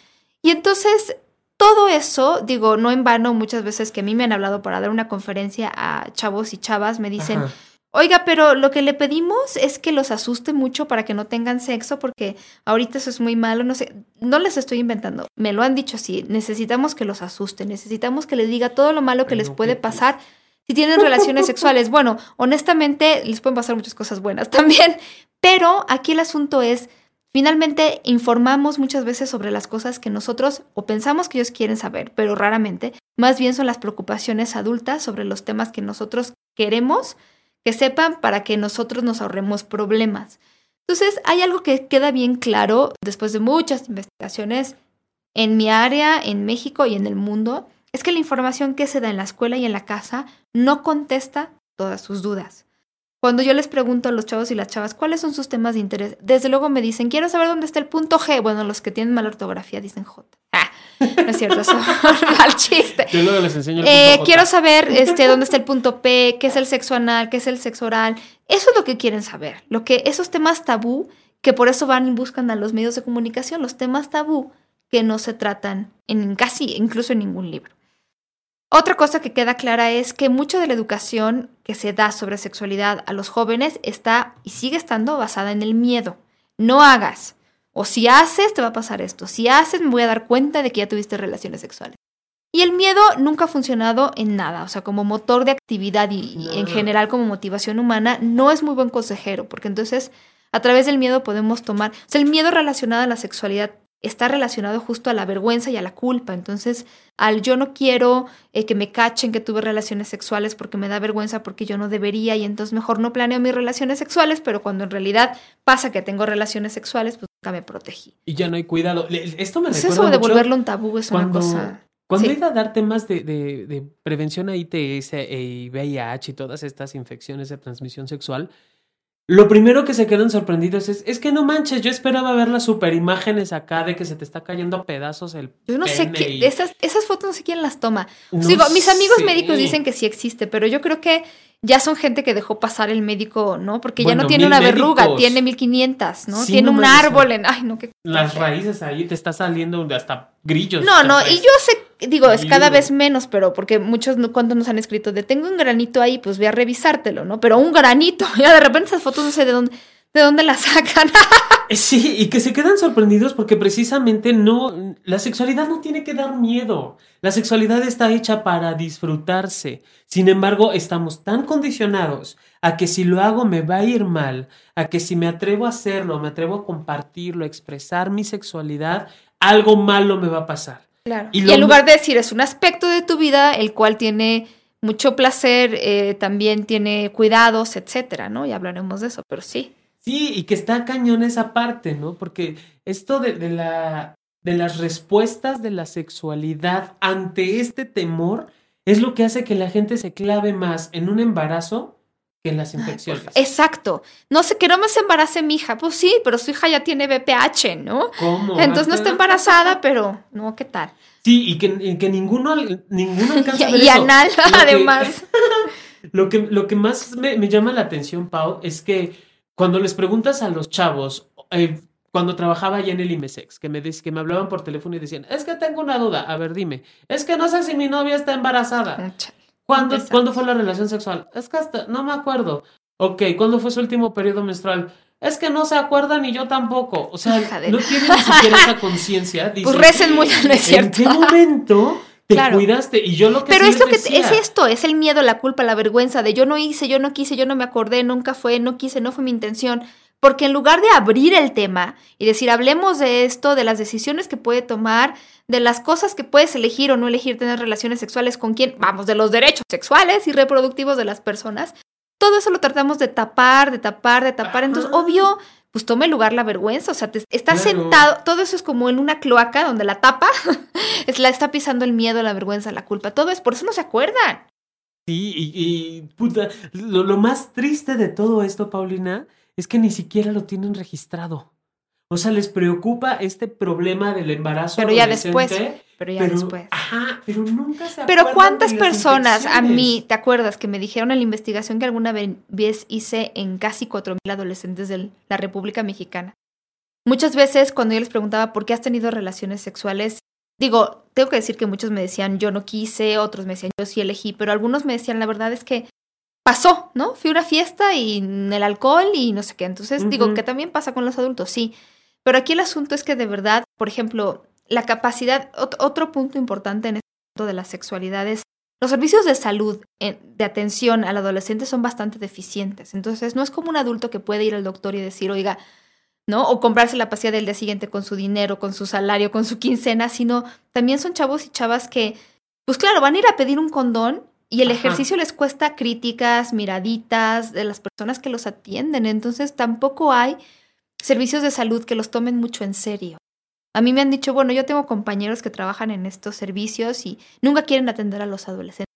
Y entonces, todo eso, digo, no en vano, muchas veces que a mí me han hablado para dar una conferencia a chavos y chavas, me dicen, Oiga, pero lo que le pedimos es que los asuste mucho para que no tengan sexo, porque ahorita eso es muy malo, no sé, no les estoy inventando, me lo han dicho así, necesitamos que los asusten, necesitamos que les diga todo lo malo que les puede pasar si tienen relaciones sexuales. Bueno, honestamente, les pueden pasar muchas cosas buenas también, pero aquí el asunto es, finalmente informamos muchas veces sobre las cosas que nosotros o pensamos que ellos quieren saber, pero raramente, más bien son las preocupaciones adultas sobre los temas que nosotros queremos que sepan para que nosotros nos ahorremos problemas. Entonces, hay algo que queda bien claro después de muchas investigaciones en mi área, en México y en el mundo, es que la información que se da en la escuela y en la casa no contesta todas sus dudas. Cuando yo les pregunto a los chavos y las chavas cuáles son sus temas de interés, desde luego me dicen, quiero saber dónde está el punto G. Bueno, los que tienen mala ortografía dicen J. Ah, no es cierto, eso mal chiste. Yo luego les enseño el eh, quiero saber este, dónde está el punto P, qué es el sexo anal, qué es el sexo oral. Eso es lo que quieren saber. Lo que, esos temas tabú que por eso van y buscan a los medios de comunicación los temas tabú que no se tratan en casi, incluso en ningún libro. Otra cosa que queda clara es que mucho de la educación que se da sobre sexualidad a los jóvenes está y sigue estando basada en el miedo. No hagas. O si haces, te va a pasar esto. Si haces, me voy a dar cuenta de que ya tuviste relaciones sexuales. Y el miedo nunca ha funcionado en nada, o sea, como motor de actividad y, en general como motivación humana, no es muy buen consejero, porque entonces a través del miedo podemos tomar, o sea, el miedo relacionado a la sexualidad está relacionado justo a la vergüenza y a la culpa. Entonces, al yo no quiero eh, que me cachen que tuve relaciones sexuales porque me da vergüenza, porque yo no debería, y entonces mejor no planeo mis relaciones sexuales, pero cuando en realidad pasa que tengo relaciones sexuales, pues nunca me protegí. Y ya no hay cuidado. Esto me pues recuerda eso de volverlo un tabú es una cosa. Cuando iba a dar temas de, de, de prevención a ITS y VIH y todas estas infecciones de transmisión sexual, lo primero que se quedan sorprendidos es, es que no manches, yo esperaba ver las super imágenes acá de que se te está cayendo a pedazos el Yo no sé qué, esas, esas fotos no sé quién las toma. Digo, mis amigos médicos dicen que sí existe, pero yo creo que ya son gente que dejó pasar el médico, ¿no? Porque ya no tiene una verruga, tiene 1500, ¿no? tiene un árbol en. Ay, no, qué. Las raíces ahí te está saliendo hasta grillos. No, no, y yo sé, digo, es cada vez menos, pero porque muchos cuando nos han escrito de tengo un granito ahí, pues voy a revisártelo, ¿no? Pero un granito, ya de repente esas fotos no sé de dónde. ¿De dónde las sacan? Eh, sí, y que se quedan sorprendidos porque precisamente no, la sexualidad no tiene que dar miedo. La sexualidad está hecha para disfrutarse. Sin embargo, estamos tan condicionados a que si lo hago me va a ir mal, a que si me atrevo a hacerlo, me atrevo a compartirlo, a expresar mi sexualidad, algo malo me va a pasar. Claro. Y, en lugar de decir es un aspecto de tu vida el cual tiene mucho placer, eh, también tiene cuidados, etcétera, ¿no? Y hablaremos de eso, pero sí. Sí, y que está cañón esa parte, ¿no? Porque esto de, de, la, de las respuestas de la sexualidad ante este temor es lo que hace que la gente se clave más en un embarazo que en las infecciones. Exacto. No sé, que no me se embarace mi hija. Pues sí, pero su hija ya tiene BPH, ¿no? ¿Cómo? Entonces no está embarazada, pero no, ¿qué tal? Sí, y que, que ninguno, ninguno alcanza y, y anal, además. lo, que, lo que más me, me llama la atención, Pau, es que cuando les preguntas a los chavos, eh, cuando trabajaba allá en el IMESEX, que me, que me hablaban por teléfono y decían, es que tengo una duda, a ver, dime, es que no sé si mi novia está embarazada. ¿Cuándo, ¿cuándo fue la relación sexual? Es que hasta, no me acuerdo. Ok, ¿cuándo fue su último periodo menstrual? Es que no se acuerdan y yo tampoco. O sea, no tienen ni siquiera esa conciencia. Pues recen muy, no es cierto. ¿En qué momento te cuidaste y yo lo que Pero es lo que es esto, es el miedo, la culpa, la vergüenza de yo no hice, yo no quise, yo no me acordé, nunca fue, no quise, no fue mi intención. Porque en lugar de abrir el tema y decir, hablemos de esto, de las decisiones que puede tomar, de las cosas que puedes elegir o no elegir tener relaciones sexuales con quién, vamos, de los derechos sexuales y reproductivos de las personas, todo eso lo tratamos de tapar, de tapar, de tapar. Entonces, obvio, pues tome lugar la vergüenza. O sea, te, estás sentado, todo eso es como en una cloaca donde la tapa, es, la está pisando el miedo, la vergüenza, la culpa. Todo es, por eso no se acuerdan. Sí, y, puta, lo, más triste de todo esto, Paulina, es que ni siquiera lo tienen registrado. O sea, les preocupa este problema del embarazo. Pero ya después. Pero ya después. Ajá, pero nunca se Pero ¿cuántas personas a mí, te acuerdas que me dijeron en la investigación que alguna vez hice en casi 4.000 adolescentes de la República Mexicana? Muchas veces cuando yo les preguntaba por qué has tenido relaciones sexuales, digo, tengo que decir que muchos me decían yo no quise, otros me decían yo sí elegí, pero algunos me decían la verdad es que pasó, ¿no? Fui a una fiesta y el alcohol y no sé qué. Entonces digo que también pasa con los adultos, sí. Pero aquí el asunto es que de verdad, por ejemplo, la capacidad, otro punto importante en este punto de la sexualidad es los servicios de salud de atención al adolescente son bastante deficientes. Entonces, no es como un adulto que puede ir al doctor y decir, oiga, ¿no? O comprarse la pastilla del día siguiente con su dinero, con su salario, con su quincena, sino también son chavos y chavas que, pues claro, van a ir a pedir un condón y el ejercicio les cuesta críticas, miraditas de las personas que los atienden. Entonces, tampoco hay servicios de salud que los tomen mucho en serio. A mí me han dicho, bueno, yo tengo compañeros que trabajan en estos servicios y nunca quieren atender a los adolescentes.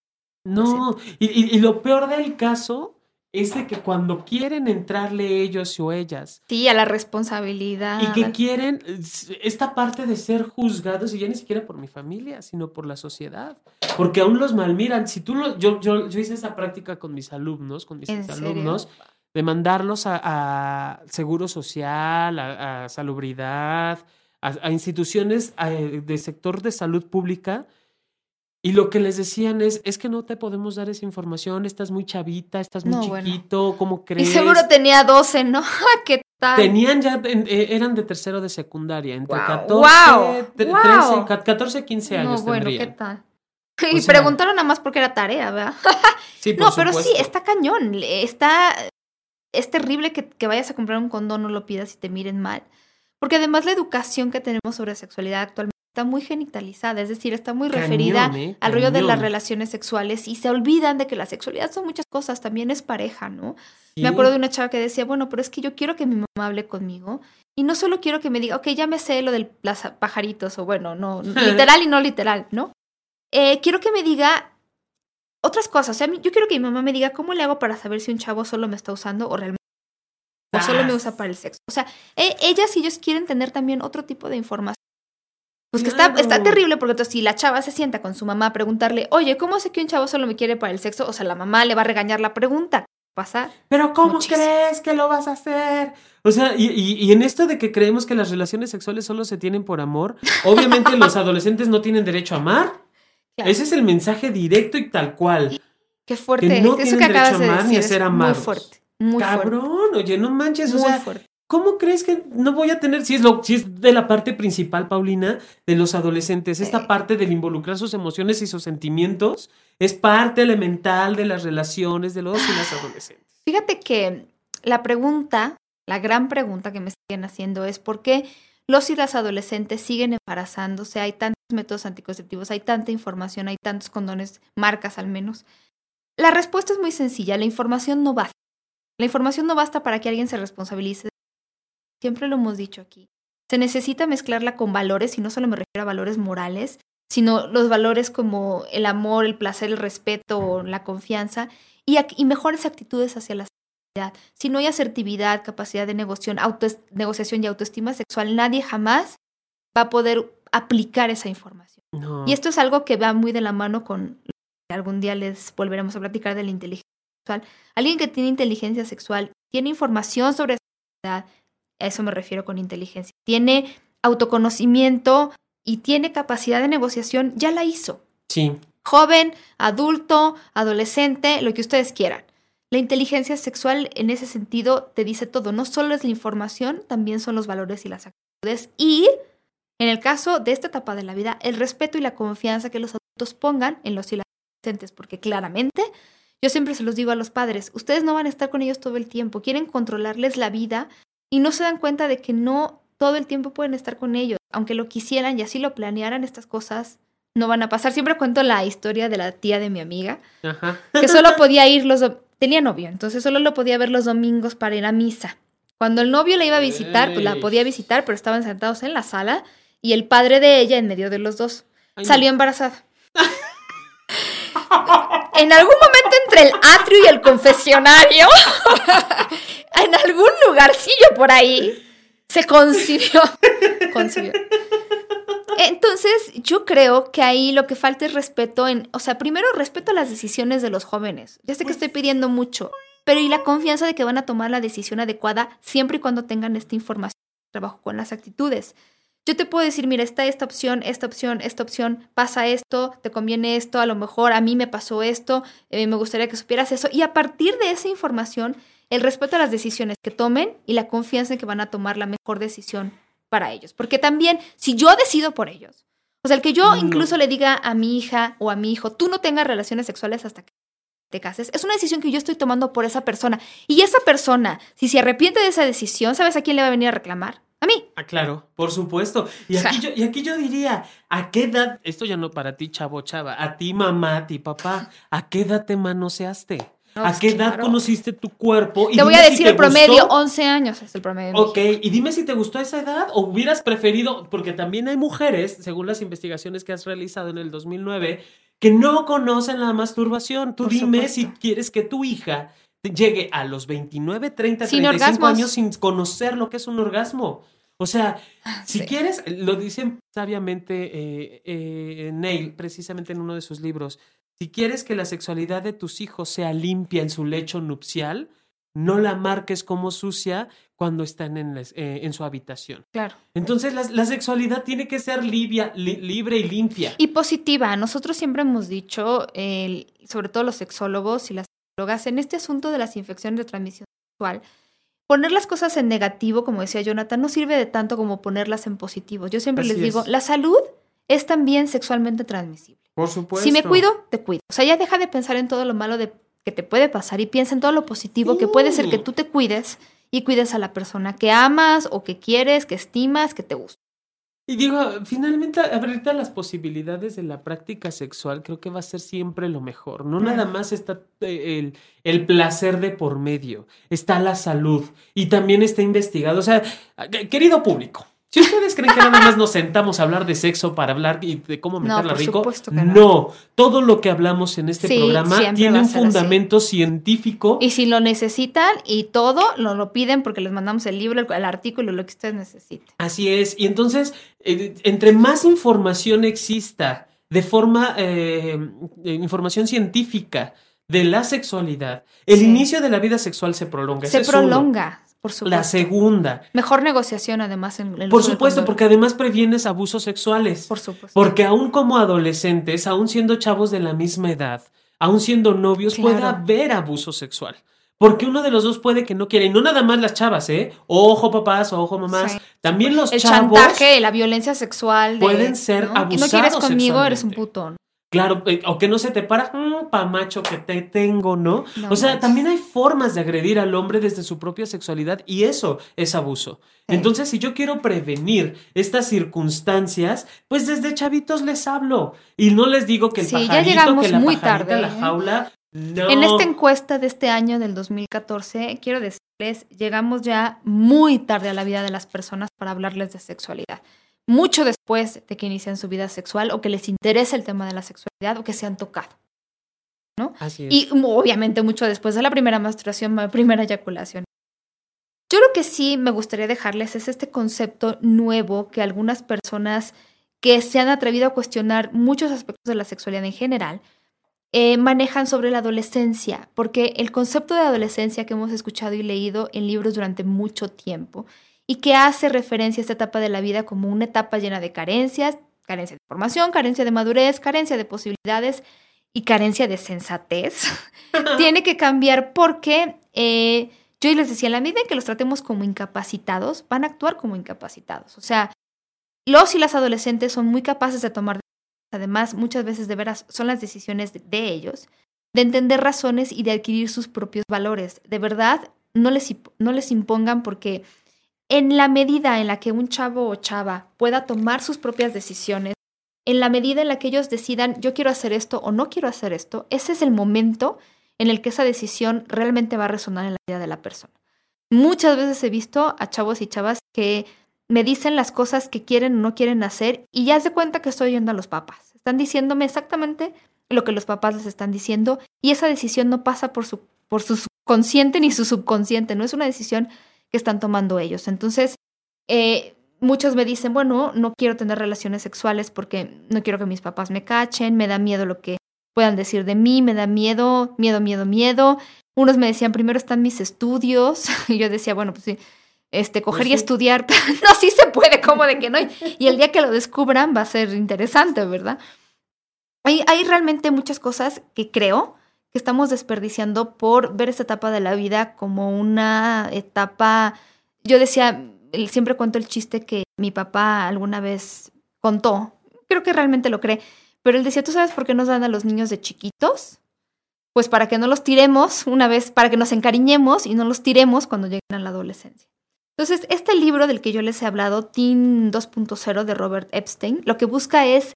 No, y, lo peor del caso es de que cuando quieren entrarle ellos o ellas. Sí, a la responsabilidad. Y que quieren esta parte de ser juzgados, y ya ni siquiera por mi familia, sino por la sociedad. Porque aún los malmiran. Si tú lo, yo, yo, yo hice esa práctica con mis alumnos, con mis alumnos. de mandarlos a, a seguro social, a, a salubridad, a, a instituciones de sector de salud pública. Y lo que les decían es, es que no te podemos dar esa información, estás muy chavita, estás muy No, bueno. chiquito, ¿cómo Y crees? seguro tenía 12, ¿no? ¿Qué tal? Tenían ya, eh, eran de tercero de secundaria, entre Guau, 14, guau, tre- guau. 13, ca- 14, 15 no, años bueno, ¿qué tal? O Y sea- preguntaron nada más porque era tarea, ¿verdad? Sí, por No, pero sí, está cañón. Está. Es terrible que, que vayas a comprar un condón, no lo pidas y te miren mal. Porque además la educación que tenemos sobre sexualidad actualmente está muy genitalizada, es decir, está muy Cañón, referida ¿eh? al rollo de las relaciones sexuales y se olvidan de que la sexualidad son muchas cosas, también es pareja, ¿no? Sí. Me acuerdo de una chava que decía, bueno, pero es que yo quiero que mi mamá hable conmigo y no solo quiero que me diga, ok, ya me sé lo de los pajaritos o bueno, no, literal y no literal, ¿no? Eh, quiero que me diga otras cosas, o sea, yo quiero que mi mamá me diga cómo le hago para saber si un chavo solo me está usando o realmente o solo me usa para el sexo. O sea, e- ellas y ellos quieren tener también otro tipo de información. Pues que Claro. está, está terrible porque entonces si la chava se sienta con su mamá a preguntarle, oye, ¿cómo sé que un chavo solo me quiere para el sexo? O sea, la mamá le va a regañar la pregunta. Pasa. Pero ¿cómo Muchísimo. crees que lo vas a hacer? O sea, y, y- y en esto de que creemos que las relaciones sexuales solo se tienen por amor, obviamente los adolescentes no tienen derecho a amar. Claro. Ese es el mensaje directo y tal cual. Qué fuerte. Que no Eso tienen que acabas derecho a de amar ni a ser es muy amados. fuerte. Muy Cabrón, oye, no manches, o sea, fuerte. ¿cómo crees que no voy a tener, si es, lo, si es de la parte principal, Paulina, de los adolescentes, esta parte del involucrar sus emociones y sus sentimientos, es parte elemental de las relaciones de los y las adolescentes. Fíjate que la pregunta, la gran pregunta que me siguen haciendo es por qué los y las adolescentes siguen embarazándose, hay tantos métodos anticonceptivos, hay tanta información, hay tantos condones, marcas al menos. La respuesta es muy sencilla, la información no basta. La información no basta para que alguien se responsabilice. Siempre lo hemos dicho aquí. Se necesita mezclarla con valores, y no solo me refiero a valores morales, sino los valores como el amor, el placer, el respeto, la confianza y, mejores actitudes hacia la sexualidad. Si no hay asertividad, capacidad de negociación, negociación y autoestima sexual, nadie jamás va a poder aplicar esa información. No. Y esto es algo que va muy de la mano con lo que algún día les volveremos a platicar de la inteligencia sexual. Alguien que tiene inteligencia sexual, tiene información sobre sexualidad, a eso me refiero con inteligencia, tiene autoconocimiento y tiene capacidad de negociación, ya la hizo Sí, joven, adulto, adolescente, lo que ustedes quieran. La inteligencia sexual en ese sentido te dice todo, no solo es la información, también son los valores y las actitudes y en el caso de esta etapa de la vida, el respeto y la confianza que los adultos pongan en los y las adolescentes, porque claramente yo siempre se los digo a los padres, ustedes no van a estar con ellos todo el tiempo, quieren controlarles la vida y no se dan cuenta de que no todo el tiempo pueden estar con ellos, aunque lo quisieran y así lo planearan, estas cosas no van a pasar. Siempre cuento la historia de la tía de mi amiga, ajá. que solo podía ir los... Tenía novio, entonces solo lo podía ver los domingos para ir a misa. Cuando el novio la iba a visitar, pues la podía visitar, pero estaban sentados en la sala y el padre de ella en medio de los dos. Ay, no. Salió embarazada. en algún momento entre el atrio y el confesionario, en algún lugarcillo por ahí, se concibió. concibió. Entonces, yo creo que ahí lo que falta es respeto en, o sea, primero respeto a las decisiones de los jóvenes. Ya sé que estoy pidiendo mucho, pero y la confianza de que van a tomar la decisión adecuada siempre y cuando tengan esta información trabajo con las actitudes. Yo te puedo decir, mira, está esta opción, esta opción, esta opción, pasa esto, te conviene esto, a lo mejor a mí me pasó esto, eh, me gustaría que supieras eso. Y a partir de esa información, el respeto a las decisiones que tomen y la confianza en que van a tomar la mejor decisión para ellos. Porque también, si yo decido por ellos, o sea, el que yo No. incluso le diga a mi hija o a mi hijo, tú no tengas relaciones sexuales hasta que te cases, es una decisión que yo estoy tomando por esa persona. Y esa persona, si se arrepiente de esa decisión, ¿sabes a quién le va a venir a reclamar? A mí. Ah, claro, por supuesto. Y O sea- aquí, yo, y aquí yo diría, ¿a qué edad? Esto ya no para ti, chavo, chava. A ti, mamá, a ti, papá. ¿A qué edad te manoseaste? No, ¿A pues, qué edad claro. conociste tu cuerpo? Y Te voy a si decir te el promedio, gustó. 11 años es el promedio. Ok, y dime si te gustó esa edad o hubieras preferido, porque también hay mujeres, según las investigaciones que has realizado en el 2009, que no conocen la masturbación. Tú Por dime supuesto. si quieres que tu hija llegue a los 29, 30, Sin 35 orgasmos. años sin conocer lo que es un orgasmo. O sea, si Sí. quieres, lo dice sabiamente eh, eh, Neil, precisamente en uno de sus libros, si quieres que la sexualidad de tus hijos sea limpia en su lecho nupcial, no la marques como sucia cuando están en, les- eh, en su habitación. Claro. Entonces la, la sexualidad tiene que ser libia- li- libre y limpia. Y positiva. Nosotros siempre hemos dicho, sobre todo los sexólogos y las en este asunto de las infecciones de transmisión sexual, poner las cosas en negativo, como decía Jonathan, no sirve de tanto como ponerlas en positivo. Yo siempre Así les digo, es. la salud es también sexualmente transmisible. Por supuesto. Si me cuido, te cuido. O sea, ya deja de pensar en todo lo malo de, que te puede pasar y piensa en todo lo positivo que puede ser que tú te cuides y cuides a la persona que amas o que quieres, que estimas, que te gusta. Y digo, finalmente abrirte a las posibilidades de la práctica sexual creo que va a ser siempre lo mejor. No nada más está eh, el, el placer de por medio, está la salud y también está investigado. O sea, querido público, si ustedes creen que nada más nos sentamos a hablar de sexo para hablar y de cómo No, meterla por rico, no. no. Todo lo que hablamos en este Sí, programa tiene un así. fundamento científico. Y si lo necesitan y todo, lo, lo piden porque les mandamos el libro, el, el artículo, lo que ustedes necesiten. Así es. Y entonces, eh, entre más información exista de forma, eh, de información científica de la sexualidad, el Sí. inicio de la vida sexual se prolonga. Se prolonga, por supuesto. La segunda. Mejor negociación, además, en el Por supuesto, porque además previenes abusos sexuales. Por supuesto. Porque aún como adolescentes, aún siendo chavos de la misma edad, aún siendo novios, puede haber abuso sexual. Porque uno de los dos puede que no quiera. Y no nada más las chavas, ¿eh? Ojo papás, ojo mamás. Sí. También los el chavos. chantaje, la violencia sexual. de, pueden ser ¿no? Y no quieres abusados conmigo, eres un putón. Claro, eh, o que no se te para, "Mm, pa macho que te tengo, ¿no? No o sea, manches. también hay formas de agredir al hombre desde su propia sexualidad y eso es abuso. Sí. Entonces, si yo quiero prevenir estas circunstancias, pues desde chavitos les hablo y no les digo que el Sí, pajarito, que la muy pajarita, tarde, la ¿eh? jaula, no. En esta encuesta de este año, del 2014, quiero decirles, llegamos ya muy tarde a la vida de las personas para hablarles de sexualidad. Mucho después de que inician su vida sexual o que les interese el tema de la sexualidad o que se han tocado. Así es. Y obviamente mucho después de la primera menstruación, la primera eyaculación. Yo lo que sí me gustaría dejarles es este concepto nuevo que algunas personas que se han atrevido a cuestionar muchos aspectos de la sexualidad en general eh, manejan sobre la adolescencia, porque el concepto de adolescencia que hemos escuchado y leído en libros durante mucho tiempo y que hace referencia a esta etapa de la vida como una etapa llena de carencias, carencia de información, carencia de madurez, carencia de posibilidades y carencia de sensatez, tiene que cambiar porque eh, yo les decía, en la medida en que los tratemos como incapacitados, van a actuar como incapacitados. O sea, los y las adolescentes son muy capaces de tomar además muchas veces de veras son las decisiones de, de ellos, de entender razones y de adquirir sus propios valores. De verdad, no les, no les impongan porque en la medida en la que un chavo o chava pueda tomar sus propias decisiones, en la medida en la que ellos decidan yo quiero hacer esto o no quiero hacer esto, ese es el momento en el que esa decisión realmente va a resonar en la vida de la persona. Muchas veces he visto a chavos y chavas que me dicen las cosas que quieren o no quieren hacer y ya se cuenta que estoy oyendo a los papás. Están diciéndome exactamente lo que los papás les están diciendo y esa decisión no pasa por su, por su consciente ni su subconsciente, no es una decisión que están tomando ellos. Entonces, eh, muchos me dicen, bueno, no quiero tener relaciones sexuales porque no quiero que mis papás me cachen, me da miedo lo que puedan decir de mí, me da miedo, miedo, miedo, miedo. Unos me decían, primero están mis estudios, y yo decía, bueno, pues sí, este, coger Pues y sí. estudiar, no, sí se puede, ¿cómo de que no? Y el día que lo descubran va a ser interesante, ¿verdad? Hay, hay realmente muchas cosas que creo que estamos desperdiciando por ver esta etapa de la vida como una etapa, yo decía, siempre cuento el chiste que mi papá alguna vez contó, creo que realmente lo cree, pero él decía, ¿tú sabes por qué nos dan a los niños de chiquitos? Pues para que no los tiremos una vez, para que nos encariñemos y no los tiremos cuando lleguen a la adolescencia. Entonces, este libro del que yo les he hablado, Teen 2.0 de Robert Epstein, lo que busca es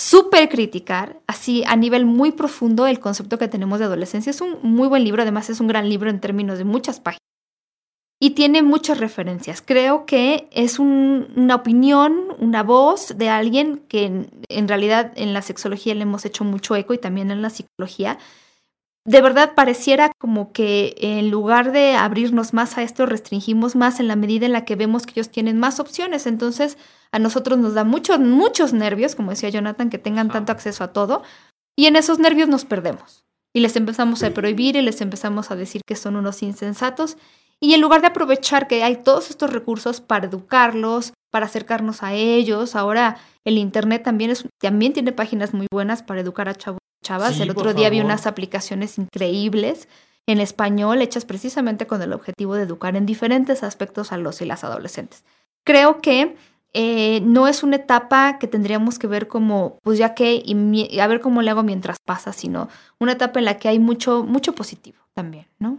súper criticar, así a nivel muy profundo, el concepto que tenemos de adolescencia. Es un muy buen libro, además es un gran libro en términos de muchas páginas. Y tiene muchas referencias. Creo que es un- una opinión, una voz de alguien que en realidad en la sexología le hemos hecho mucho eco y también en la psicología. De verdad pareciera como que en lugar de abrirnos más a esto, restringimos más en la medida en la que vemos que ellos tienen más opciones. Entonces, a nosotros nos da muchos, muchos nervios, como decía Jonathan, que tengan tanto acceso a todo. Y en esos nervios nos perdemos. y les empezamos a prohibir y les empezamos a decir que son unos insensatos. Y en lugar de aprovechar que hay todos estos recursos para educarlos, para acercarnos a ellos, ahora el Internet también, es, también tiene páginas muy buenas para educar a chavos chavas. Sí, el otro día vi favor. unas aplicaciones increíbles en español hechas precisamente con el objetivo de educar en diferentes aspectos a los y las adolescentes. Creo que eh, no es una etapa que tendríamos que ver como, pues ya que, y a ver cómo le hago mientras pasa, sino una etapa en la que hay mucho, mucho positivo también, ¿no?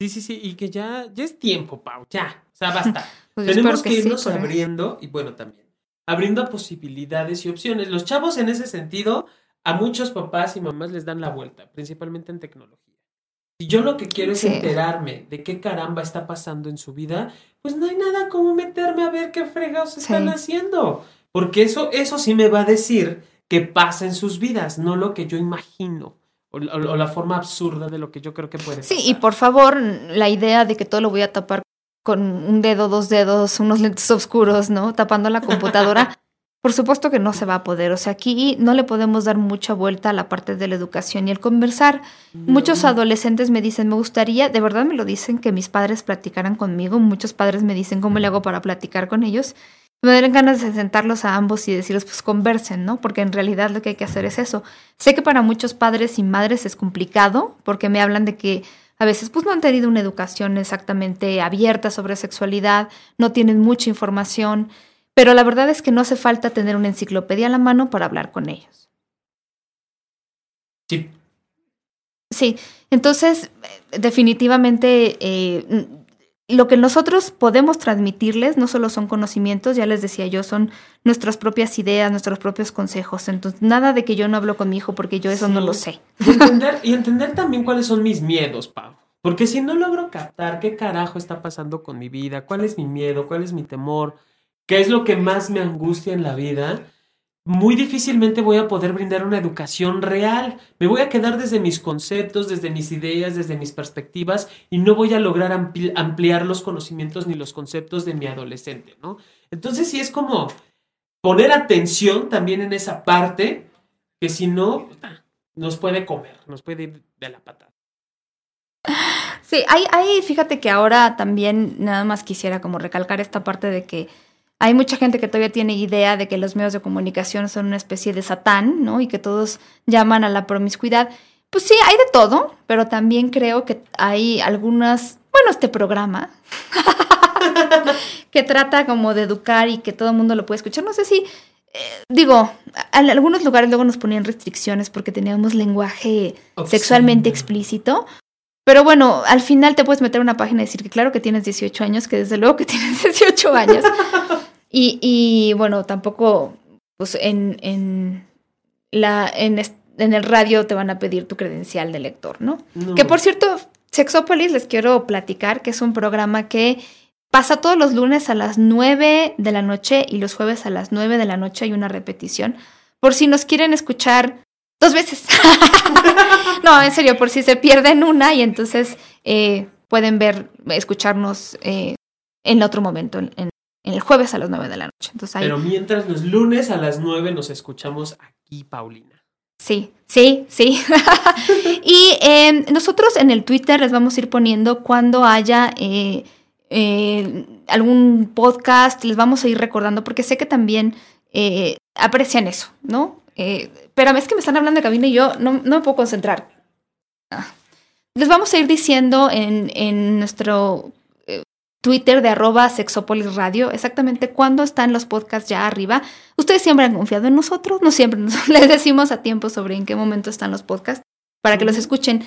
Sí, sí, sí, y que ya, ya es tiempo, Pau, ya. O sea, basta. Pues Tenemos que sí, irnos pero- abriendo, y bueno, también, abriendo posibilidades y opciones. Los chavos en ese sentido, a muchos papás y mamás les dan la vuelta, principalmente en tecnología. Si yo lo que quiero es Sí. enterarme de qué caramba está pasando en su vida, pues no hay nada como meterme a ver qué fregados están Sí. haciendo. Porque eso, eso sí me va a decir qué pasa en sus vidas, no lo que yo imagino. O, o- o la forma absurda de lo que yo creo que puede Sí, pasar. y por favor, la idea de que todo lo voy a tapar con un dedo, dos dedos, unos lentes oscuros, ¿no? Tapando la computadora. Por supuesto que no se va a poder. O sea, aquí no le podemos dar mucha vuelta a la parte de la educación y el conversar. Muchos adolescentes me dicen, me gustaría, de verdad me lo dicen, que mis padres platicaran conmigo. Muchos padres me dicen, ¿cómo le hago para platicar con ellos? Me dan ganas de sentarlos a ambos y decirles, pues conversen, ¿no? Porque en realidad lo que hay que hacer es eso. Sé que para muchos padres y madres es complicado, porque me hablan de que a veces pues no han tenido una educación exactamente abierta sobre sexualidad, no tienen mucha información, pero la verdad es que no hace falta tener una enciclopedia a la mano para hablar con ellos. Sí, Sí, entonces definitivamente eh, lo que nosotros podemos transmitirles no solo son conocimientos, ya les decía yo, son nuestras propias ideas, nuestros propios consejos. Entonces, nada de que yo no hablo con mi hijo porque yo eso no lo sé. Y entender, y entender también cuáles son mis miedos, Pau. Porque si no logro captar qué carajo está pasando con mi vida, cuál es mi miedo, cuál es mi temor, es lo que más me angustia en la vida, muy difícilmente voy a poder brindar una educación real. Me voy a quedar desde mis conceptos, desde mis ideas, desde mis perspectivas y no voy a lograr ampli- ampliar los conocimientos ni los conceptos de mi adolescente, ¿no? Entonces sí es como poner atención también en esa parte que si no nos puede comer, nos puede ir de la patada. Sí, hay, hay, fíjate que ahora también nada más quisiera como recalcar esta parte de que hay mucha gente que todavía tiene idea de que los medios de comunicación son una especie de satán, ¿no? Y que todos llaman a la promiscuidad. Pues sí, hay de todo, pero también creo que hay algunas, bueno, este programa que trata como de educar y que todo el mundo lo puede escuchar. No sé si, eh, digo, en algunos lugares luego nos ponían restricciones porque teníamos lenguaje sexualmente explícito. Pero bueno, al final te puedes meter a una página y decir que claro que tienes 18 años, que desde luego que tienes 18 años. y, y, bueno, tampoco, pues en, en, la, en, en el radio te van a pedir tu credencial de lector, ¿no? No. Que por cierto, Sexópolis les quiero platicar que es un programa que pasa todos los lunes a las 9 de la noche y los jueves a las 9 de la noche hay una repetición. Por si nos quieren escuchar dos veces. no, en serio, por si se pierden una y entonces eh, pueden ver, escucharnos eh, en otro momento, en, en- en el jueves a las 9 de la noche. Entonces ahí, Pero mientras los lunes a las 9 nos escuchamos aquí, Paulina. Sí, sí, sí. y eh, nosotros en el Twitter les vamos a ir poniendo cuando haya eh, eh, algún podcast, les vamos a ir recordando, porque sé que también eh, aprecian eso, ¿no? Pero es que me están hablando de cabina y yo no, no me puedo concentrar. Ah. Les vamos a ir diciendo en, en nuestro Twitter de arroba Sexopolis Radio exactamente cuándo están los podcasts ya arriba. Ustedes siempre han confiado en nosotros, no siempre nos- les decimos a tiempo sobre en qué momento están los podcasts para que los escuchen.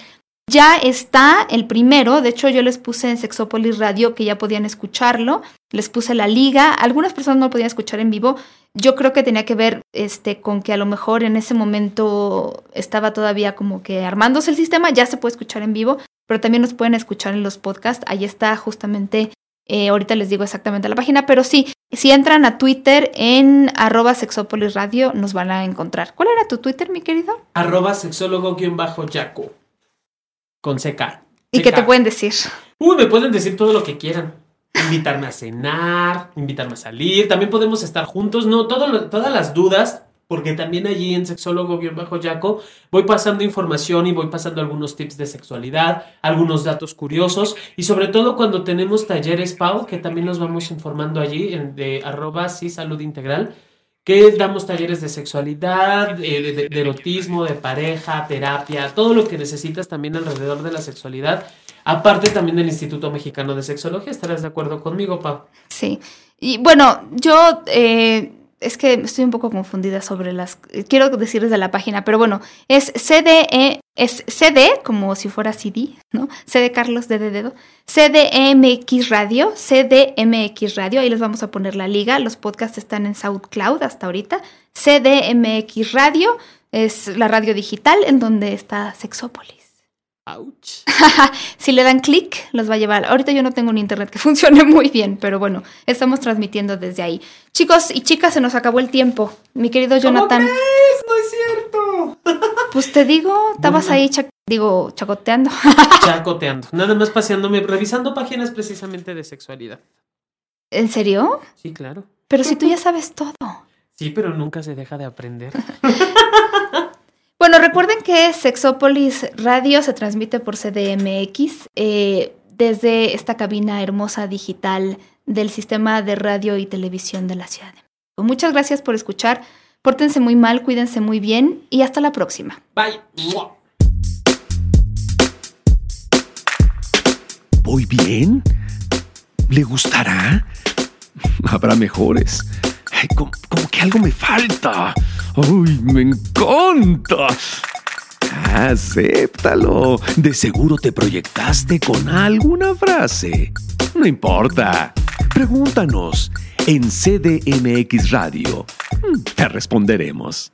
Ya está el primero, de hecho yo les puse en Sexopolis Radio que ya podían escucharlo, les puse la liga, algunas personas no lo podían escuchar en vivo, yo creo que tenía que ver este, con que a lo mejor en ese momento estaba todavía como que armándose el sistema, ya se puede escuchar en vivo, pero también nos pueden escuchar en los podcasts, ahí está justamente, eh, ahorita les digo exactamente la página, pero sí, si entran a Twitter en arroba nos van a encontrar. ¿Cuál era tu Twitter, mi querido? Arroba sexólogo-yaco. Con CK. ¿Y qué te pueden decir? Uy, me pueden decir todo lo que quieran. Invitarme a cenar, invitarme a salir. También podemos estar juntos. No, todo todas las dudas porque también allí en sexólogo-yaco voy pasando información y voy pasando algunos tips de sexualidad, algunos datos curiosos y sobre todo cuando tenemos talleres Pau, que también nos vamos informando allí en, de arroba sí salud integral, que damos talleres de sexualidad, de, de erotismo, de pareja, terapia, todo lo que necesitas también alrededor de la sexualidad. Aparte también del Instituto Mexicano de Sexología, ¿estarás de acuerdo conmigo, Pau? Sí. Y bueno, yo eh, es que estoy un poco confundida sobre las. Quiero decirles de la página, pero bueno, es CDE, es CD, como si fuera CD, ¿no? CD Carlos D de dedo. CDMX Radio, CDMX Radio, ahí les vamos a poner la liga. Los podcasts están en SoundCloud hasta ahorita. CDMX Radio es la radio digital en donde está Sexópolis. Ouch. si le dan clic, los va a llevar. Ahorita yo no tengo un internet que funcione muy bien, pero bueno, estamos transmitiendo desde ahí. Chicos y chicas, se nos acabó el tiempo. Mi querido Jonathan. ¿Cómo crees? No es cierto. Pues te digo, estabas ahí, digo, chacoteando. chacoteando. Nada más paseándome, revisando páginas precisamente de sexualidad. ¿En serio? Sí, claro. Pero si tú ya sabes todo. Sí, pero nunca se deja de aprender. Bueno, recuerden que Sexópolis Radio se transmite por CDMX eh, desde esta cabina hermosa digital del sistema de radio y televisión de la ciudad de México. Muchas gracias por escuchar. Pórtense muy mal, cuídense muy bien y hasta la próxima. Bye. ¿Voy bien? ¿Le gustará? Habrá mejores. como que algo me falta. ¡Uy, me encanta! Acéptalo. De seguro te proyectaste con alguna frase. No importa. Pregúntanos. En CDMX Radio. Mm, te responderemos.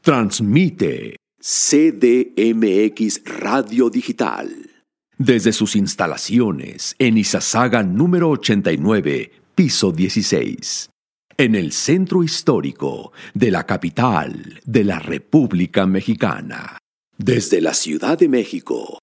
Transmite CDMX Radio Digital. Desde sus instalaciones en Izazaga número 89, piso 16 en el centro histórico de la capital de la República Mexicana. Desde la Ciudad de México.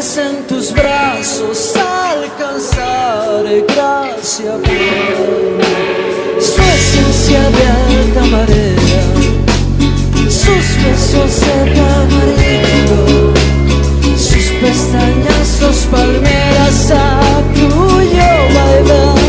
en tus brazos alcanzaré gracia. Su esencia de alta marea, sus besos de tamarindo, sus pestañas, sus palmeras a tuyo bailar.